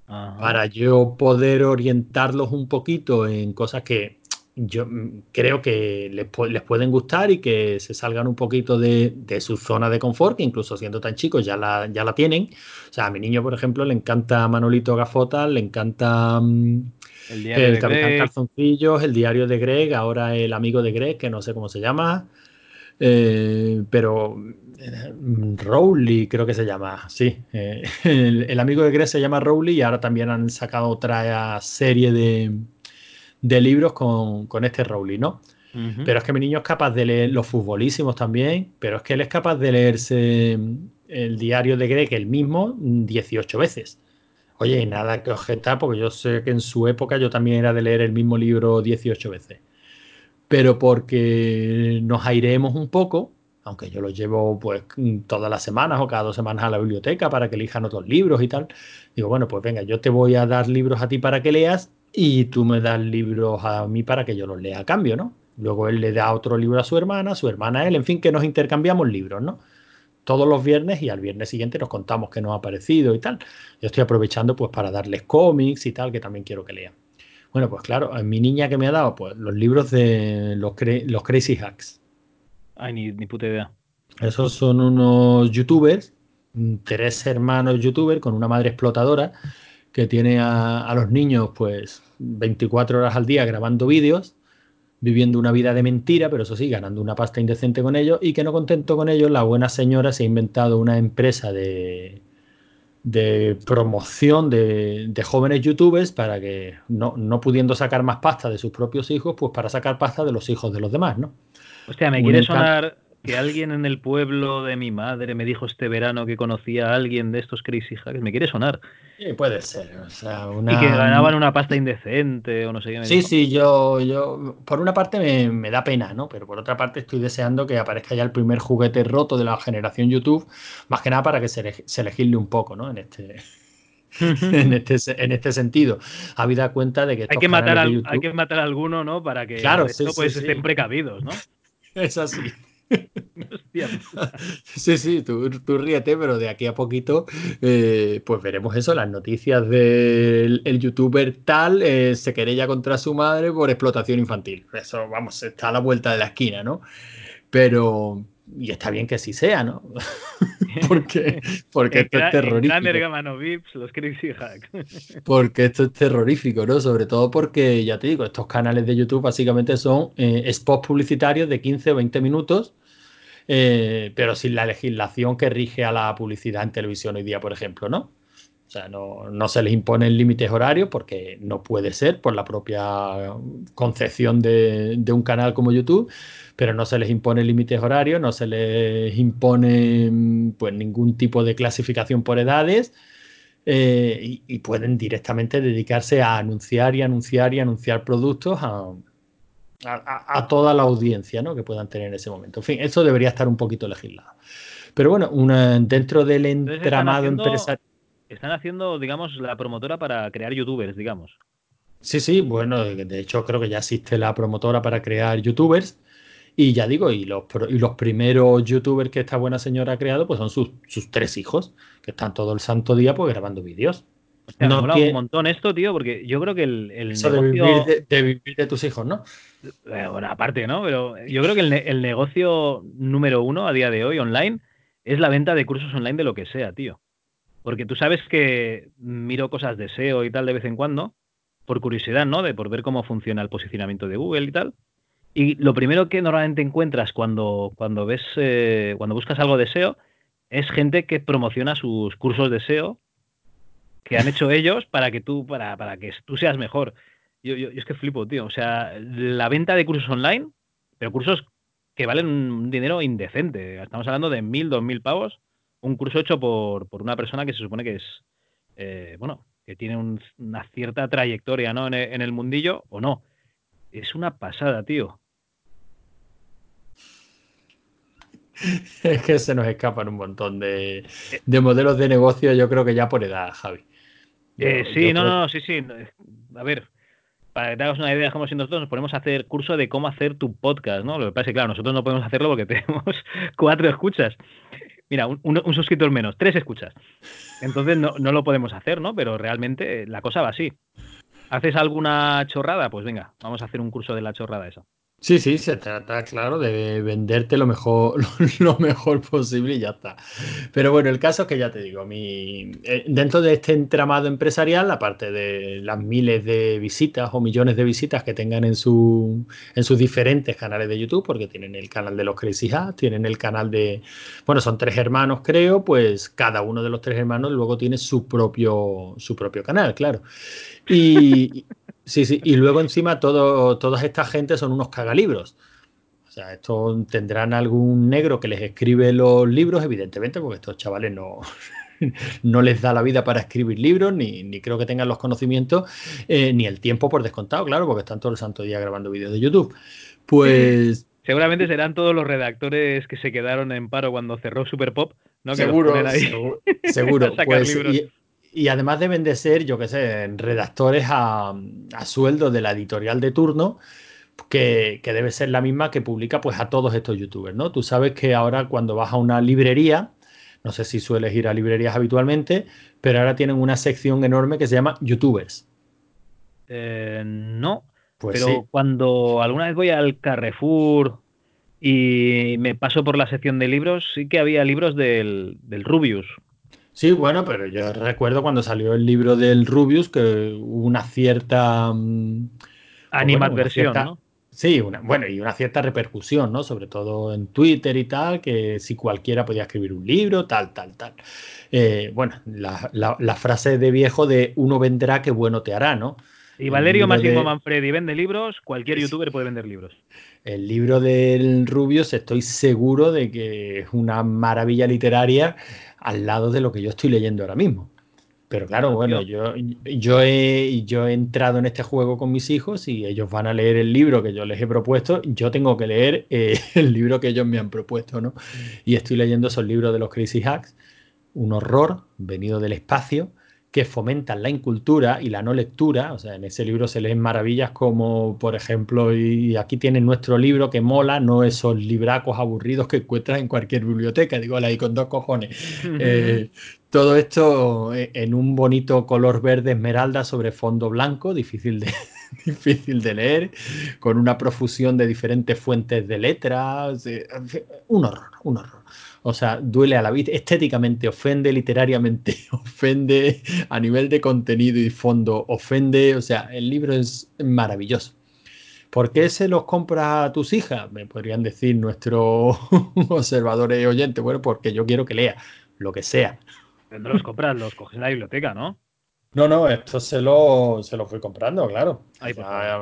Ajá. Para yo poder orientarlos un poquito en cosas que yo creo que les, les pueden gustar y que se salgan un poquito de, de su zona de confort, que incluso siendo tan chicos ya la, ya la tienen. O sea, a mi niño, por ejemplo, le encanta Manolito Gafotas, le encanta mm, El diario el de Capitán Greg. Calzoncillos, el diario de Greg, ahora el amigo de Greg, que no sé cómo se llama. Eh, pero eh, Rowley creo que se llama, sí. Eh, el, el amigo de Greg se llama Rowley y ahora también han sacado otra serie de, de libros con, con este Rowley, ¿no? Pero es que mi niño es capaz de leer los futbolísimos también, pero es que él es capaz de leerse el diario de Greg el mismo 18 veces. Oye, y nada que objetar, porque yo sé que en su época yo también era de leer el mismo libro 18 veces. Pero porque nos aireemos un poco, aunque yo lo llevo pues todas las semanas o cada dos semanas a la biblioteca para que elijan otros libros y tal. Digo, bueno, pues venga, yo te voy a dar libros a ti para que leas y tú me das libros a mí para que yo los lea a cambio, ¿no? Luego él le da otro libro a su hermana, su hermana a él, en fin, que nos intercambiamos libros, ¿no? Todos los viernes y al viernes siguiente nos contamos qué nos ha parecido y tal. Yo estoy aprovechando pues para darles cómics y tal, que también quiero que lean. Bueno, pues claro, a mi niña que me ha dado pues los libros de los, los Crazy Hacks. Ay, ni, ni puta idea. Esos son unos youtubers, mm, tres hermanos youtubers con una madre explotadora que tiene a, los niños pues 24 horas al día grabando vídeos, viviendo una vida de mentira, pero eso sí, ganando una pasta indecente con ellos, y que no contento con ellos, la buena señora se ha inventado una empresa de, de promoción de, jóvenes youtubers para que, no, no, pudiendo sacar más pasta de sus propios hijos, pues para sacar pasta de los hijos de los demás, ¿no? Hostia, me quiere sonar que alguien en el pueblo de mi madre me dijo este verano que conocía a alguien de estos crazy hackers. Me quiere sonar. Sí, puede ser. Y que ganaban una pasta indecente o no sé qué. sí, sí, yo, yo, por una parte me, da pena, ¿no? Pero por otra parte estoy deseando que aparezca ya el primer juguete roto de la generación YouTube, más que nada para que se, se legisle un poco, ¿no? En este, en, este, en este sentido. Habida cuenta de que hay que matar hay que matar a alguno, ¿no? Para que claro, esto, pues estén precavidos, ¿no? Es así. sí, sí, tú, ríete, pero de aquí a poquito, eh, pues veremos eso, las noticias del youtuber tal eh, se querella contra su madre por explotación infantil. Eso, vamos, está a la vuelta de la esquina, ¿no? Pero, y está bien que sí sea, ¿no? porque porque esto es terrorífico. los porque esto es terrorífico, ¿no? Sobre todo porque, ya te digo, estos canales de YouTube básicamente son eh, spots publicitarios de 15 o 20 minutos, eh, pero sin la legislación que rige a la publicidad en televisión hoy día, por ejemplo, ¿no? O sea, no, no se les imponen límites horarios porque no puede ser por la propia concepción de, de un canal como YouTube pero no se les impone límites horarios, no se les impone pues, ningún tipo de clasificación por edades eh, y, pueden directamente dedicarse a anunciar y anunciar y anunciar productos a, a, toda la audiencia ¿no? que puedan tener en ese momento. En fin, eso debería estar un poquito legislado. Pero bueno, una, dentro del entramado empresarial. Están haciendo, digamos, la promotora para crear youtubers, digamos. Sí, sí, bueno, de hecho creo que ya existe la promotora para crear youtubers. Y ya digo, y los, y los primeros youtubers que esta buena señora ha creado, pues son sus, tres hijos, que están todo el santo día pues grabando vídeos. no un montón esto, tío, porque yo creo que el, el negocio... de, vivir de, vivir de, tus hijos, ¿no? Eh, bueno, aparte, ¿no? Pero yo creo que el, el, negocio número uno a día de hoy online es la venta de cursos online de lo que sea, tío. Porque tú sabes que miro cosas de SEO y tal de vez en cuando, por curiosidad, ¿no? De por ver cómo funciona el posicionamiento de Google y tal. Y lo primero que normalmente encuentras cuando, cuando ves, eh, cuando buscas algo de SEO, es gente que promociona sus cursos de SEO que han hecho ellos para que tú, para, para que tú seas mejor. Yo, yo, es que flipo, tío. O sea, la venta de cursos online, pero cursos que valen un dinero indecente. Estamos hablando de mil, dos mil pavos. Un curso hecho por, por una persona que se supone que es, eh, bueno, que tiene una cierta trayectoria ¿no? en, en el mundillo o no. Es una pasada, tío. es que se nos escapan un montón de, modelos de negocio, yo creo que ya por edad, Javi. Eh, sí, no, no, sí, sí. A ver, para que te hagas una idea, como si nosotros nos ponemos a hacer curso de cómo hacer tu podcast, ¿no? Lo que pasa es que, claro, nosotros no podemos hacerlo porque tenemos cuatro escuchas. Mira, un, un, suscriptor menos, tres escuchas. Entonces no, no, lo podemos hacer, ¿no? Pero realmente la cosa va así. ¿Haces alguna chorrada? Pues venga, vamos a hacer un curso de la chorrada esa. Sí, sí, se trata, claro, de venderte lo mejor, lo mejor posible y ya está. Pero bueno, el caso es que ya te digo, mi, eh, dentro de este entramado empresarial, aparte de las miles de visitas o millones de visitas que tengan en, su, en sus diferentes canales de YouTube, porque tienen el canal de los Crazy Hats, tienen el canal de, bueno, son tres hermanos creo, pues cada uno de los tres hermanos luego tiene su propio, su propio canal, claro. Y, Sí, sí, y luego encima todo, toda esta gente son unos cagalibros. O sea, estos tendrán algún negro que les escribe los libros, evidentemente, porque estos chavales no, no les da la vida para escribir libros, ni, ni creo que tengan los conocimientos, eh, ni el tiempo por descontado, claro, porque están todo el santo día grabando vídeos de YouTube. Pues. Seguramente serán todos los redactores que se quedaron en paro cuando cerró Super Pop, ¿no? seguro, seguro. pues, y además deben de ser, yo qué sé, redactores a, sueldo de la editorial de turno, que, debe ser la misma que publica pues a todos estos youtubers, ¿no? Tú sabes que ahora cuando vas a una librería, no sé si sueles ir a librerías habitualmente, pero ahora tienen una sección enorme que se llama youtubers. Eh, no, pues pero cuando alguna vez voy al Carrefour y me paso por la sección de libros, sí que había libros del, del Rubius. Sí, bueno, pero yo recuerdo cuando salió el libro del Rubius que hubo una cierta... mm, pues bueno, Animadversión. ¿no? Sí, una, bueno, y una cierta repercusión, ¿no? Sobre todo en Twitter y tal, que si cualquiera podía escribir un libro, tal, tal, tal. Eh, bueno, la, la- la frase de viejo de uno vendrá que bueno te hará, ¿no? Y Valerio Máximo de, Manfredi vende libros, cualquier youtuber puede vender libros. el libro del Rubius estoy seguro de que es una maravilla literaria al lado de lo que yo estoy leyendo ahora mismo. Pero claro, bueno, yo, yo he, yo he entrado en este juego con mis hijos y ellos van a leer el libro que yo les he propuesto. Yo tengo que leer eh, el libro que ellos me han propuesto, ¿no? Y estoy leyendo esos libros de los Crazy Hacks, un horror venido del espacio que fomentan la incultura y la no lectura. O sea, en ese libro se leen maravillas como, por ejemplo, y aquí tienen nuestro libro que mola, no esos libracos aburridos que encuentras en cualquier biblioteca. Digo, ahí con dos cojones. Eh, todo esto eh, en un bonito color verde esmeralda sobre fondo blanco, difícil de, difícil de leer, con una profusión de diferentes fuentes de letras. eh, un horror, un horror. O sea, duele a la vista, estéticamente ofende, literariamente ofende, a nivel de contenido y fondo ofende. O sea, el libro es maravilloso. ¿Por qué se los compras a tus hijas? Me podrían decir nuestros observadores oyentes. Bueno, porque yo quiero que lea lo que sea. ¿Dónde los compras? Los coges en la biblioteca, ¿no? No, no, esto se lo, se lo fui comprando, claro. Ya,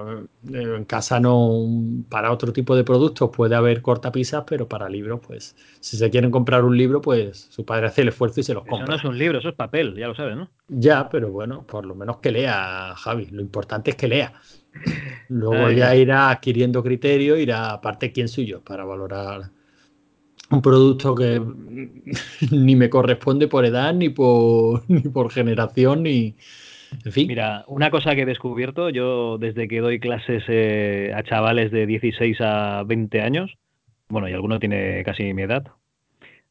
eh, en casa no, para otro tipo de productos puede haber cortapisas, pero para libros, pues, si se quieren comprar un libro, pues su padre hace el esfuerzo y se los Eso no compra. es un libro, eso es papel, ya lo sabes, ¿no? Ya, pero bueno, por lo menos que lea, Javi. Lo importante es que lea. Luego Ay, ya irá adquiriendo criterio, irá, aparte, quién soy yo para valorar un producto que ni me corresponde por edad, ni por, generación, ni. En fin. Mira, una cosa que he descubierto, yo desde que doy clases eh, a chavales de 16 a 20 años, bueno, y alguno tiene casi mi edad,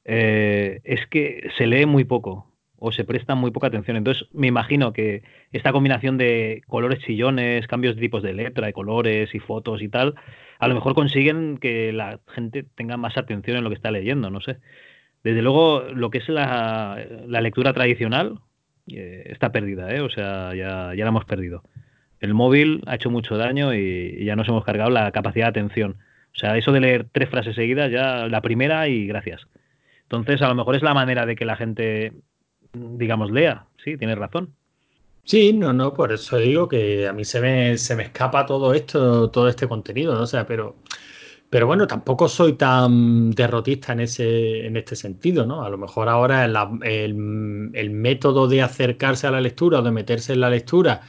eh, es que se lee muy poco o se presta muy poca atención. Entonces, me imagino que esta combinación de colores chillones, cambios de tipos de letra, de colores y fotos y tal, a lo mejor consiguen que la gente tenga más atención en lo que está leyendo, no sé. Desde luego, lo que es la, lectura tradicional eh, está perdida, ¿eh? O sea, ya, ya la hemos perdido. El móvil ha hecho mucho daño y, y ya nos hemos cargado la capacidad de atención. O sea, eso de leer tres frases seguidas, ya la primera y gracias. Entonces, a lo mejor es la manera de que la gente, digamos, lea. Sí, tienes razón. Sí, no, no, por eso digo que a mí se me, se me escapa todo esto, todo este contenido, ¿no? O sea, pero, pero bueno, tampoco soy tan derrotista en ese, en este sentido, ¿no? A lo mejor ahora la- el, el método de acercarse a la lectura o de meterse en la lectura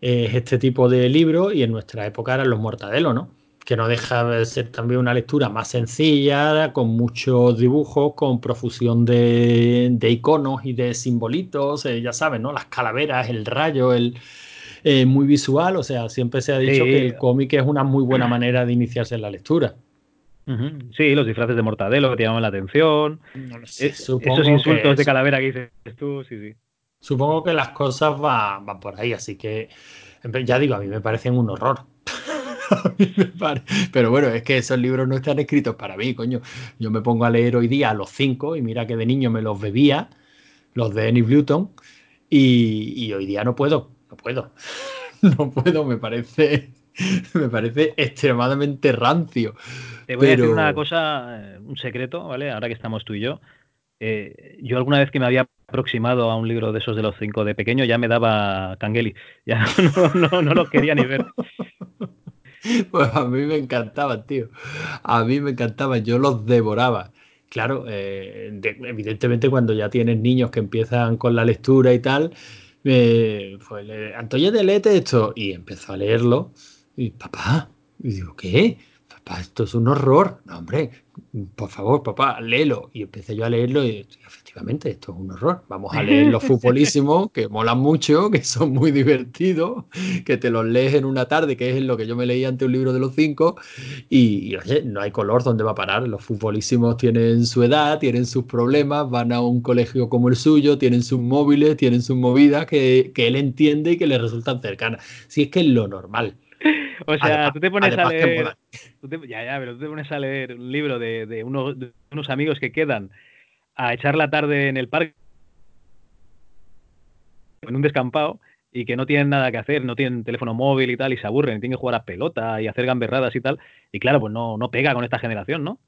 es este tipo de libros y en nuestra época eran los mortadelos, ¿no? Que no deja de ser también una lectura más sencilla, con muchos dibujos, con profusión de, de iconos y de simbolitos, eh, ya sabes, ¿no? Las calaveras, el rayo, el, eh, muy visual, o sea, siempre se ha dicho que el cómic es una muy buena manera de iniciarse en la lectura. sí, los disfraces de mortadelo que te llaman la atención. No lo sé, Eh, esos supongo que, insultos de calavera que dices tú, sí, sí. supongo que las cosas van, van por ahí, así que ya digo, a mí me parecen un horror. A mí me pare- Pero bueno, es que esos libros no están escritos para mí, coño. Yo me pongo a leer hoy día a los cinco y mira que de niño me los bebía, los de Enid Blyton, y, y hoy día no puedo, no puedo, no puedo, me parece, me parece extremadamente rancio. Te voy a decir una cosa, eh, un secreto, ¿vale? Ahora que estamos tú y yo. Eh, yo alguna vez que me había aproximado a un libro de esos de los cinco de pequeño ya me daba cangueli. Ya no, no, no lo quería ni ver. pues a mí me encantaban, tío. A mí me encantaban, yo los devoraba. Claro, eh, de- evidentemente cuando ya tienes niños que empiezan con la lectura y tal, eh, pues le, Antoñete, léete esto. Y empezó a leerlo. Y papá, y digo, ¿qué? Papá, esto es un horror. No, hombre, por favor, papá, léelo. Y empecé yo a leerlo y efectivamente, esto es un horror. Vamos a leer los futbolísimos, que molan mucho, que son muy divertidos, que te los lees en una tarde, que es lo que yo me leí ante un libro de los cinco. Y, y, oye, no hay color donde va a parar. Los futbolísimos tienen su edad, tienen sus problemas, van a un colegio como el suyo, tienen sus móviles, tienen sus movidas que, que él entiende y que le resultan cercanas. Si es que es lo normal. O sea, Además- tú te pones a leer. tú te- ya, ya, pero tú te pones a leer un libro de, de unos, de unos amigos que quedan a echar la tarde en el parque en un descampado y que no tienen nada que hacer, no tienen teléfono móvil y tal, y se aburren, y tienen que jugar a pelota y hacer gamberradas y tal. Y claro, pues no, no pega con esta generación, ¿no?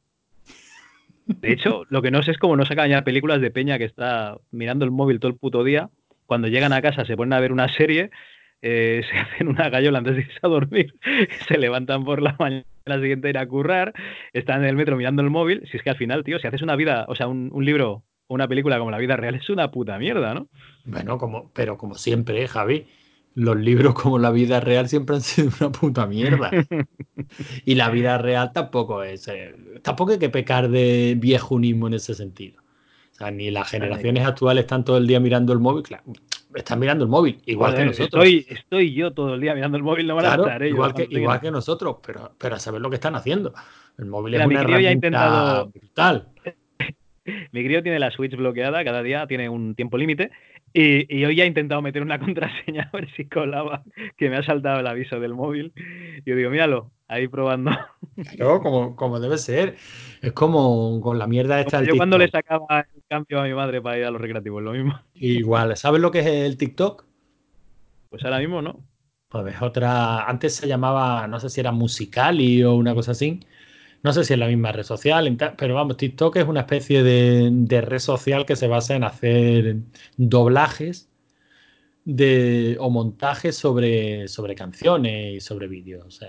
De hecho, lo que no sé es cómo no sacan ya películas de Peña que está mirando el móvil todo el puto día. Cuando llegan a casa se ponen a ver una serie, eh, se hacen una gallola antes de irse a dormir, se levantan por la mañana siguiente a ir a currar, están en el metro mirando el móvil. Si es que al final, tío, si haces una vida, o sea, un, un libro una película como la vida real es una puta mierda, ¿no? Bueno, como, pero como siempre, ¿eh, Javi, los libros como la vida real siempre han sido una puta mierda. y la vida real tampoco es. Eh, tampoco hay que pecar de viejunismo en ese sentido. O sea, ni las generaciones actuales están todo el día mirando el móvil. Claro, están mirando el móvil, igual que nosotros. Estoy, estoy, yo todo el día mirando el móvil, no van a estar ellos. Igual, que, igual que nosotros, pero, pero a saber lo que están haciendo. El móvil es una herramienta intentado... brutal. Mi crío tiene la Switch bloqueada, cada día tiene un tiempo límite. Y, hoy ya he intentado meter una contraseña a ver si colaba, que me ha saltado el aviso del móvil. Yo digo, míralo, ahí probando. Claro, como, como debe ser. Es como con la mierda esta Yo cuando le sacaba el cambio a mi madre para ir a los recreativos, lo mismo. Igual, ¿sabes lo que es el TikTok? Pues ahora mismo no. Pues es otra. Antes se llamaba, no sé si era Musicali o una cosa así no sé si es la misma red social, pero vamos, TikTok es una especie de, red social que se basa en hacer doblajes de, o montajes sobre, canciones y sobre vídeos.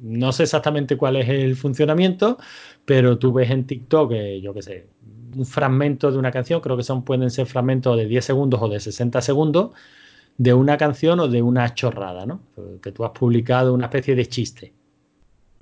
no sé exactamente cuál es el funcionamiento, pero tú ves en TikTok, eh, yo qué sé, un fragmento de una canción, creo que son, pueden ser fragmentos de 10 segundos o de 60 segundos de una canción o de una chorrada, ¿no? Que tú has publicado una especie de chiste.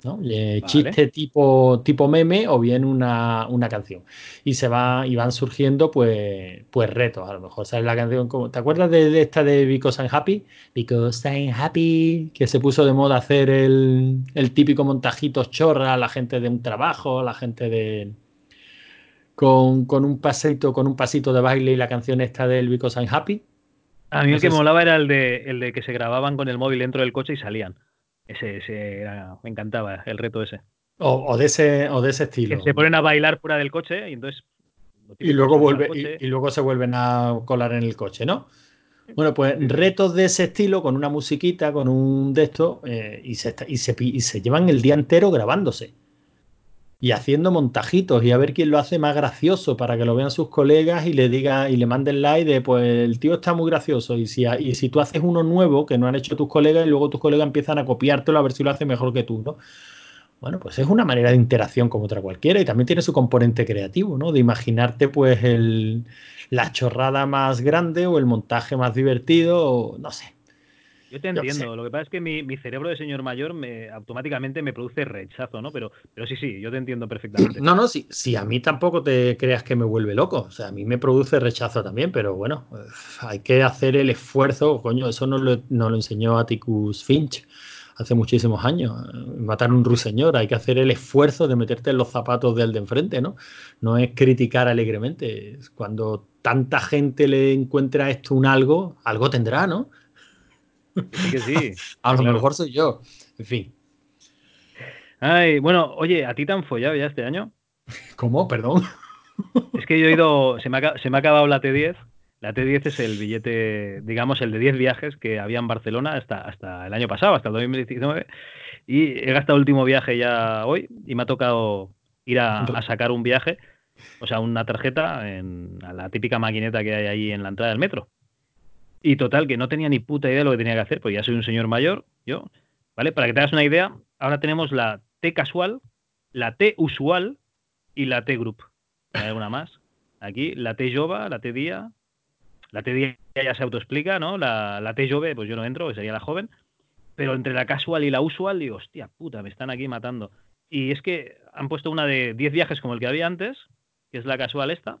¿No? Chiste tipo, tipo meme o bien una, canción. Y se va, y van surgiendo pues, pues retos. A lo mejor sale la canción como. ¿Te acuerdas de, esta de Because I'm Happy? Because I'm Happy, que se puso de moda hacer el, típico montajito chorra a la gente de un trabajo, a la gente de. Con, un pasito, con un pasito de baile y la canción esta del Because I'm Happy. A mí el que molaba era el de, el de que se grababan con el móvil dentro del coche y salían. Ese, me encantaba el reto ese. O, de ese, o de ese estilo. Que se ponen a bailar fuera del coche y entonces. Y luego, vuelve, y, luego se vuelven a colar en el coche, ¿no? Bueno, pues retos de ese estilo con una musiquita, con un de estos, eh, y, se, y, se, y se llevan el día entero grabándose y haciendo montajitos y a ver quién lo hace más gracioso para que lo vean sus colegas y le diga y le manden like de pues el tío está muy gracioso y si, y si tú haces uno nuevo que no han hecho tus colegas y luego tus colegas empiezan a copiártelo a ver si lo hace mejor que tú, ¿no? Bueno, pues es una manera de interacción como otra cualquiera y también tiene su componente creativo, ¿no? De imaginarte pues el, la chorrada más grande o el montaje más divertido o no sé. Yo te entiendo. Lo que pasa es que mi, cerebro de señor mayor me automáticamente me produce rechazo, ¿no? Pero, pero sí, sí, yo te entiendo perfectamente. No, no, sí, sí, a mí tampoco te creas que me vuelve loco. O sea, a mí me produce rechazo también, pero bueno, hay que hacer el esfuerzo. Coño, eso nos lo, lo enseñó Atticus Finch hace muchísimos años. Matar a un ruiseñor, hay que hacer el esfuerzo de meterte en los zapatos del de enfrente, ¿no? No es criticar alegremente. Cuando tanta gente le encuentra esto un algo, algo tendrá, ¿no? Sí que sí. a lo mejor soy yo. En fin. Ay, bueno, oye, ¿a ti te han follado ya este año? ¿Cómo? Perdón. Es que yo he ido, se me ha, se me ha acabado la T10. La T10 es el billete, digamos, el de 10 viajes que había en Barcelona hasta, hasta el año pasado, hasta el 2019. Y he gastado el último viaje ya hoy y me ha tocado ir a, sacar un viaje, o sea, una tarjeta en a la típica maquineta que hay ahí en la entrada del metro. Y total, que no tenía ni puta idea de lo que tenía que hacer, pues ya soy un señor mayor, yo, ¿vale? Para que te hagas una idea, ahora tenemos la T casual, la T usual y la T group. ¿Hay alguna más? Aquí, la T jova, la T día, la T día ya se autoexplica, ¿no? La, la T jove, pues yo no entro, que sería la joven. Pero entre la casual y la usual, digo, hostia puta, me están aquí matando. Y es que han puesto una de 10 viajes como el que había antes, que es la casual esta,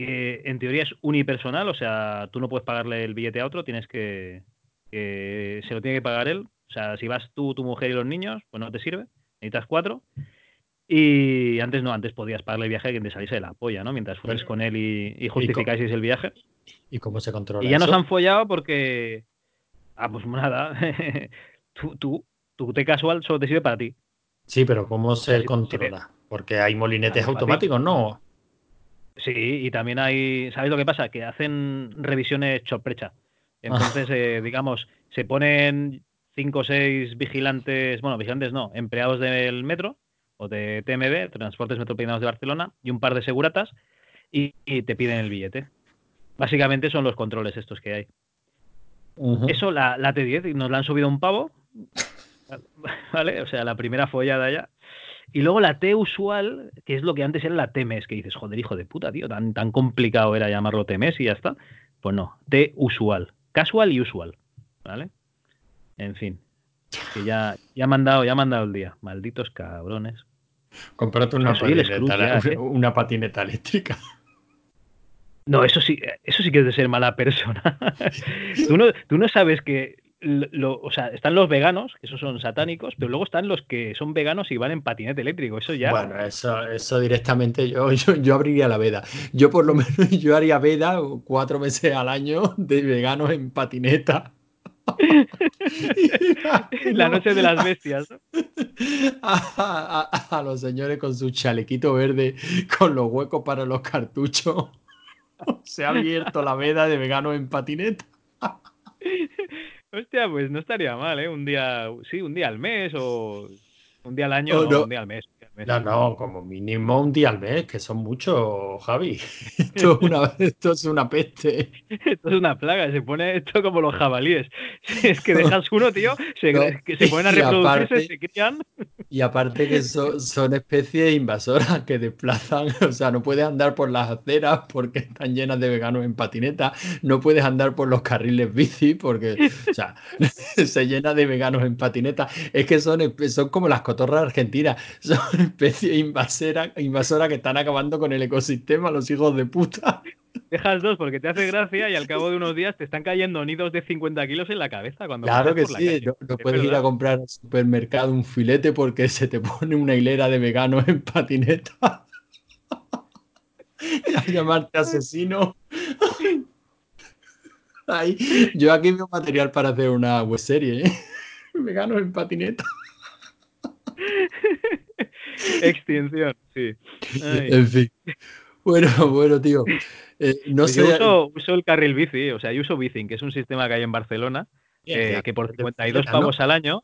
que en teoría es unipersonal, o sea, tú no puedes pagarle el billete a otro, tienes que, se lo tiene que pagar él. O sea, si vas tú, tu mujer y los niños, pues no te sirve, necesitas cuatro. Y antes no, antes podías pagarle el viaje a quien te saliese de la polla, ¿no? Mientras fueres con él y, y justificáis el viaje. ¿Y cómo se controla? Y ya nos han follado porque. Ah, pues nada. tú, tú, tu té casual solo te sirve para ti. Sí, pero ¿cómo se controla? Porque hay molinetes automáticos, ¿no? Sí, y también hay, ¿sabéis lo que pasa? Que hacen revisiones sorpresa. Entonces, eh, digamos, se ponen cinco o seis vigilantes, bueno, vigilantes no, empleados del metro o de TMB, Transportes Metropolitanos de Barcelona, y un par de seguratas, y, te piden el billete. Básicamente son los controles estos que hay. Eso, la, la T10, nos la han subido un pavo, ¿vale? O sea, la primera follada ya. Y luego la T usual, que es lo que antes era la T-MES, que dices, joder, hijo de puta, tío, tan, tan complicado era llamarlo T-MES y ya está. Pues no, T usual. Casual y usual. ¿Vale? En fin. Que ya, ya me han dado, ya me el día. Malditos cabrones. Comprate una, patineta, ¿eh? una patineta eléctrica. No, eso sí, eso sí que es de ser mala persona. tú, no, tú no sabes que o sea, están los veganos, que esos son satánicos, pero luego están los que son veganos y van en patinete eléctrico. Eso ya. Bueno, eso, eso directamente yo, yo, abriría la veda. Yo por lo menos yo haría veda cuatro meses al año de veganos en patineta. la noche de las bestias. A, los señores con su chalequito verde, con los huecos para los cartuchos. Se ha abierto la veda de veganos en patineta. Hostia, pues no estaría mal, ¿eh? Un día, sí, un día al mes o un día al año, oh, un día al mes. No, no, como mínimo un día al mes, que son muchos, Javi. Esto es una, esto es una peste. Esto es una plaga, se pone esto como los jabalíes. Es que dejas uno, tío, se, que se ponen a reproducirse, se crían. Y aparte que son, especies invasoras que desplazan, o sea, no puedes andar por las aceras porque están llenas de veganos en patineta, no puedes andar por los carriles bici porque, o sea, se llena de veganos en patineta. Es que son, son como las cotorras argentinas, son especie invasora, invasora que están acabando con el ecosistema, los hijos de puta. Dejas dos porque te hace gracia y al cabo de unos días te están cayendo nidos de 50 kilos en la cabeza. Cuando claro que sí, no, puedes ir a comprar al supermercado un filete porque se te pone una hilera de veganos en patineta. a llamarte asesino. yo aquí veo material para hacer una web serie, ¿eh? Veganos en patineta. Extinción, sí. En fin. Bueno, bueno, tío. Eh, no pues sé. Yo uso, el carril bici, o sea, yo uso Bicing, que es un sistema que hay en Barcelona, eh, que por 52 pavos al año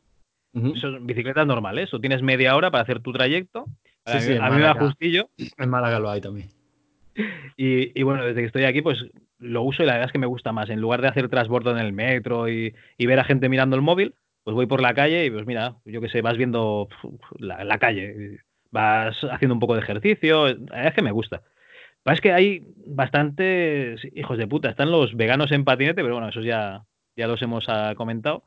son bicicletas normales. O tienes media hora para hacer tu trayecto. Sí, sí, a mí me da justillo. En Málaga lo hay también. Y, bueno, desde que estoy aquí, pues lo uso y la verdad es que me gusta más. En lugar de hacer transbordo en el metro y, y ver a gente mirando el móvil, pues voy por la calle y pues mira, yo qué sé, vas viendo la, calle, vas haciendo un poco de ejercicio, es que me gusta. Es que hay bastantes hijos de puta, están los veganos en patinete, pero bueno, esos ya, ya los hemos ah, comentado.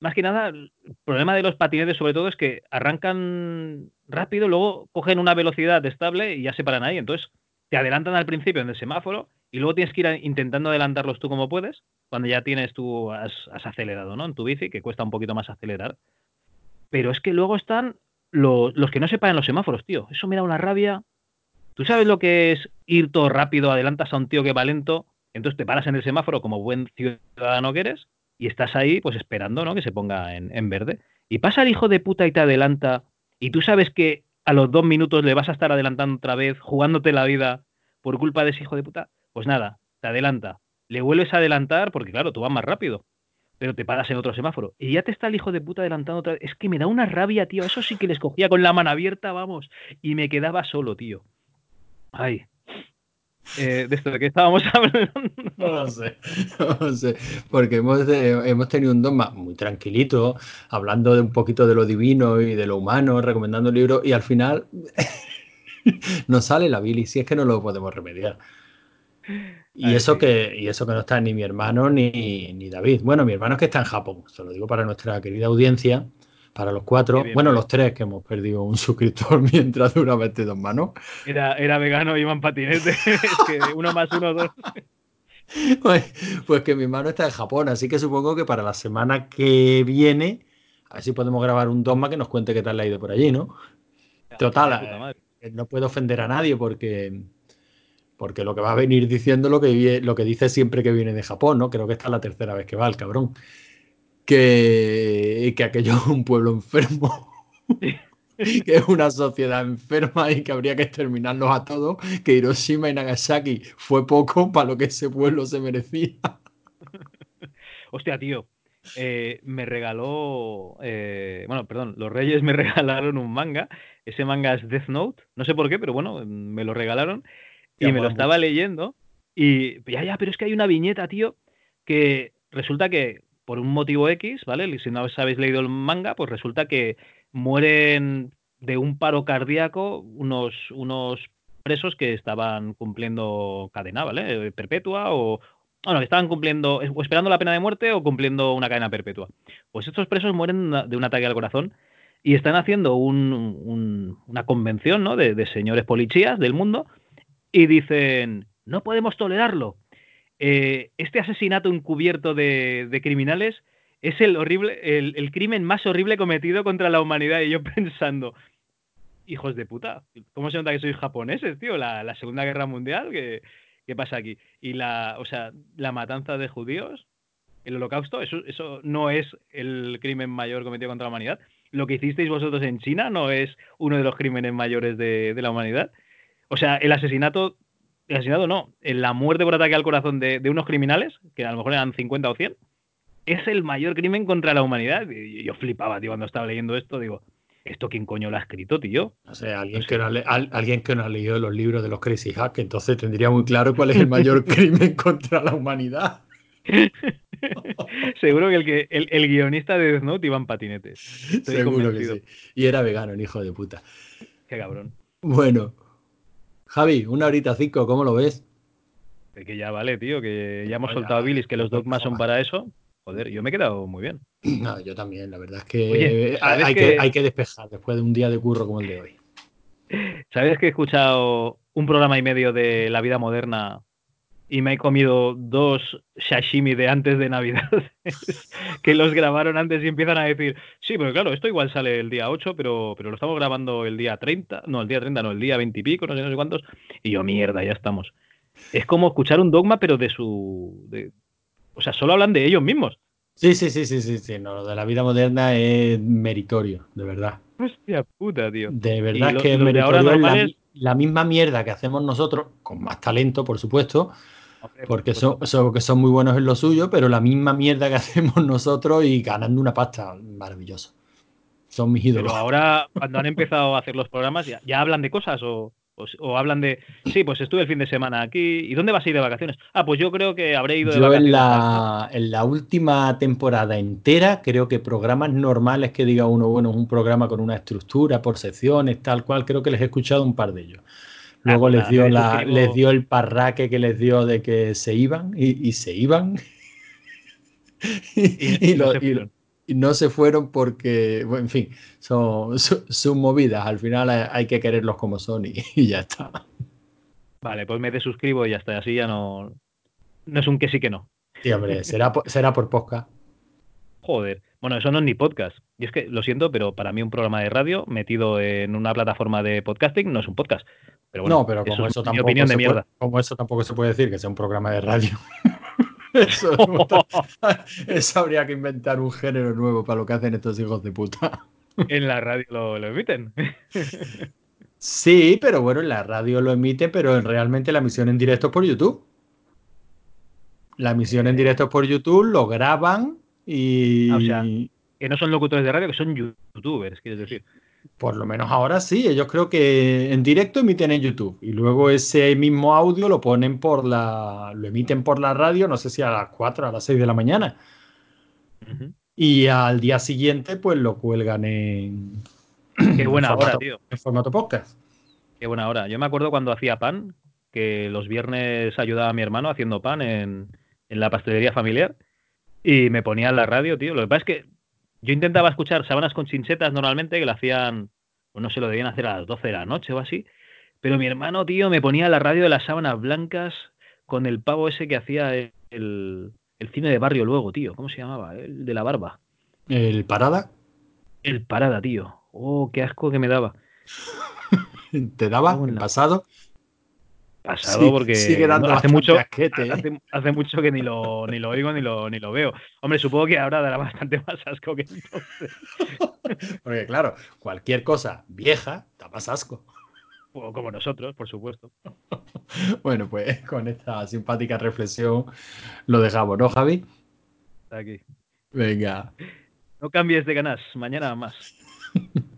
Más que nada, el problema de los patinetes sobre todo es que arrancan rápido, luego cogen una velocidad estable y ya se paran ahí. Entonces, te adelantan al principio en el semáforo y luego tienes que ir intentando adelantarlos tú como puedes, cuando ya tienes tú, has, acelerado, ¿no? En tu bici, que cuesta un poquito más acelerar. Pero es que luego están los, que no se paran los semáforos, tío. Eso me da una rabia. ¿Tú sabes lo que es ir todo rápido, adelantas a un tío que va lento, entonces te paras en el semáforo como buen ciudadano que eres y estás ahí pues esperando, ¿no? Que se ponga en, en verde. Y pasa el hijo de puta y te adelanta y tú sabes que a los dos minutos le vas a estar adelantando otra vez, jugándote la vida por culpa de ese hijo de puta. Pues nada, te adelanta. Le vuelves a adelantar porque, claro, tú vas más rápido. Pero te paras en otro semáforo. Y ya te está el hijo de puta adelantando otra vez. Es que me da una rabia, tío. Eso sí que les cogía con la mano abierta, vamos. Y me quedaba solo, tío. Ay. Eh, de esto de qué estábamos hablando. No lo sé, no lo sé, porque hemos, hemos tenido un dogma muy tranquilito, hablando de un poquito de lo divino y de lo humano, recomendando libros, y al final nos sale la Billy, si es que no lo podemos remediar. Y eso, que, y eso que no está ni mi hermano ni, ni, David. Bueno, mi hermano es que está en Japón, se lo digo para nuestra querida audiencia, para los cuatro, bueno, los tres que hemos perdido un suscriptor mientras dura de dos manos. Era, era vegano, iban patinete, es que uno más uno, dos. Pues, pues, que mi hermano está en Japón, así que supongo que para la semana que viene, a ver si podemos grabar un dogma que nos cuente qué tal le ha ido por allí, ¿no? Total, eh, no puedo ofender a nadie porque porque lo que va a venir diciendo lo que, lo que dice siempre que viene de Japón, ¿no? Creo que esta es la tercera vez que va el cabrón. Que, que aquello es un pueblo enfermo. que es una sociedad enferma y que habría que exterminarlos a todos, que Hiroshima y Nagasaki fue poco para lo que ese pueblo se merecía. Hostia, tío. eh, me regaló. eh, bueno, perdón, los Reyes me regalaron un manga. Ese manga es Death Note. No sé por qué, pero bueno, me lo regalaron. Y me lo estaba leyendo. Y ya, ya, pero es que hay una viñeta, tío, que resulta que por un motivo X, ¿vale? Si no os habéis leído el manga, pues resulta que mueren de un paro cardíaco unos, unos presos que estaban cumpliendo cadena, ¿vale? Perpetua o... Bueno, que estaban cumpliendo, o esperando la pena de muerte o cumpliendo una cadena perpetua. Pues estos presos mueren de un ataque al corazón y están haciendo un- un- una convención, ¿no? De, de señores policías del mundo y dicen, no podemos tolerarlo. Eh, este asesinato encubierto de, criminales es el horrible, el, crimen más horrible cometido contra la humanidad. Y yo pensando, hijos de puta, ¿cómo se nota que sois japoneses, tío? La, Segunda Guerra Mundial, ¿qué, qué pasa aquí? Y la, o sea, la matanza de judíos, el holocausto, eso, eso no es el crimen mayor cometido contra la humanidad. Lo que hicisteis vosotros en China no es uno de los crímenes mayores de la humanidad. O sea, el asesinato, el asesinato no, la muerte por ataque al corazón de, de unos criminales, que a lo mejor eran 50 o 100, es el mayor crimen contra la humanidad. Y yo flipaba, tío, cuando estaba leyendo esto, digo, ¿esto quién coño lo ha escrito, tío? O sea, alguien, que no ha al- alguien que no ha leído los libros de los Crazy Hack, entonces tendría muy claro cuál es el mayor crimen contra la humanidad. Seguro que el, que el, el guionista de Death Note iba en patinetes. Estoy Seguro que sí. Y era vegano, el hijo de puta. Qué cabrón. Bueno, Javi, una horita cinco, ¿cómo lo ves? Que ya vale, tío, que ya hemos soltado bilis, que los dogmas son para eso. Joder, yo me he quedado muy bien. No, yo también, la verdad es que, Oye, hay, ¿sabes hay que- que hay que despejar después de un día de curro como el de hoy. ¿Sabes que he escuchado un programa y medio de la vida moderna y me he comido dos sashimi de antes de Navidad? que los grabaron antes y empiezan a decir, sí, pero claro, esto igual sale el día 8, pero, pero lo estamos grabando el día 30, no, el día 30, no, el día 20 y pico, no sé, no sé cuántos. Y yo, mierda, ya estamos. Es como escuchar un dogma, pero de su... de- o sea, solo hablan de ellos mismos. Sí, sí, sí, sí, sí, sí. No, lo de la vida moderna es meritorio, de verdad. Hostia puta, tío. De verdad que es ahora meritorio es la, misma mierda que hacemos nosotros, con más talento, por supuesto, porque por son, son- que son muy buenos en lo suyo, pero la misma mierda que hacemos nosotros y ganando una pasta, maravilloso. Son mis ídolos. Pero ahora, cuando han empezado a hacer los programas, ¿ya, ya hablan de cosas o, o, o hablan de, sí, pues estuve el fin de semana aquí, ¿y dónde vas a ir de vacaciones? Ah, pues yo creo que habré ido de Yo vacaciones. en la, en la última temporada entera, creo que programas normales que diga uno, bueno, es un programa con una estructura por secciones, tal cual, creo que les he escuchado un par de ellos. Luego les, dio la, les dio el parraque que les dio de que se iban y, y se iban. Y, y no lo- se y- fueron. y no se fueron porque, bueno, en fin, son, son, son movidas. Al final hay, que quererlos como son y, y ya está. Vale, pues me desuscribo y ya está, así ya no, no es un que sí que no. Sí, hombre, será será por podcast. Joder. Bueno, eso no es ni podcast. Y es que, lo siento, pero para mí un programa de radio metido en una plataforma de podcasting no es un podcast. Pero bueno, no, pero como es eso, mi tampoco opinión de puede, mierda. como eso tampoco se puede decir que sea un programa de radio. eso, eso habría que inventar un género nuevo para lo que hacen estos hijos de puta. en la radio lo, lo emiten. Sí, pero bueno, en la radio lo emite, pero realmente la emisión en directo es por YouTube. La emisión en directo es por YouTube, lo graban y Ah, o sea, que no son locutores de radio, que son youtubers, quieres decir. por lo menos ahora sí, ellos creo que en directo emiten en YouTube y luego ese mismo audio lo ponen por la, lo emiten por la radio, no sé si a las 4, a las 6 de la mañana. Y al día siguiente, pues lo cuelgan en, Qué buena en hora, tío. en formato podcast. Qué buena hora. Yo me acuerdo cuando hacía pan, que los viernes ayudaba a mi hermano haciendo pan en, en la pastelería familiar y me ponía en la radio, tío. Lo que pasa es que yo intentaba escuchar sábanas con chinchetas normalmente, que lo hacían, pues no sé, lo debían hacer a las 12 de la noche o así. Pero mi hermano, tío, me ponía la radio de las sábanas blancas con el pavo ese que hacía el, el cine de barrio luego, tío. ¿Cómo se llamaba? El de la barba. El parada El parada, tío. Oh, qué asco que me daba. te daba en la- pasado. Pasado Sí, porque sigue dando hace mucho, asquete, ¿eh? hace, hace mucho que ni lo, ni lo oigo ni lo, ni lo veo. Hombre, supongo que ahora dará bastante más asco que entonces. Porque claro, cualquier cosa vieja da más asco. Como nosotros, por supuesto. Bueno, pues con esta simpática reflexión lo dejamos, ¿no, Javi? Aquí. Venga. No cambies de ganas, mañana más.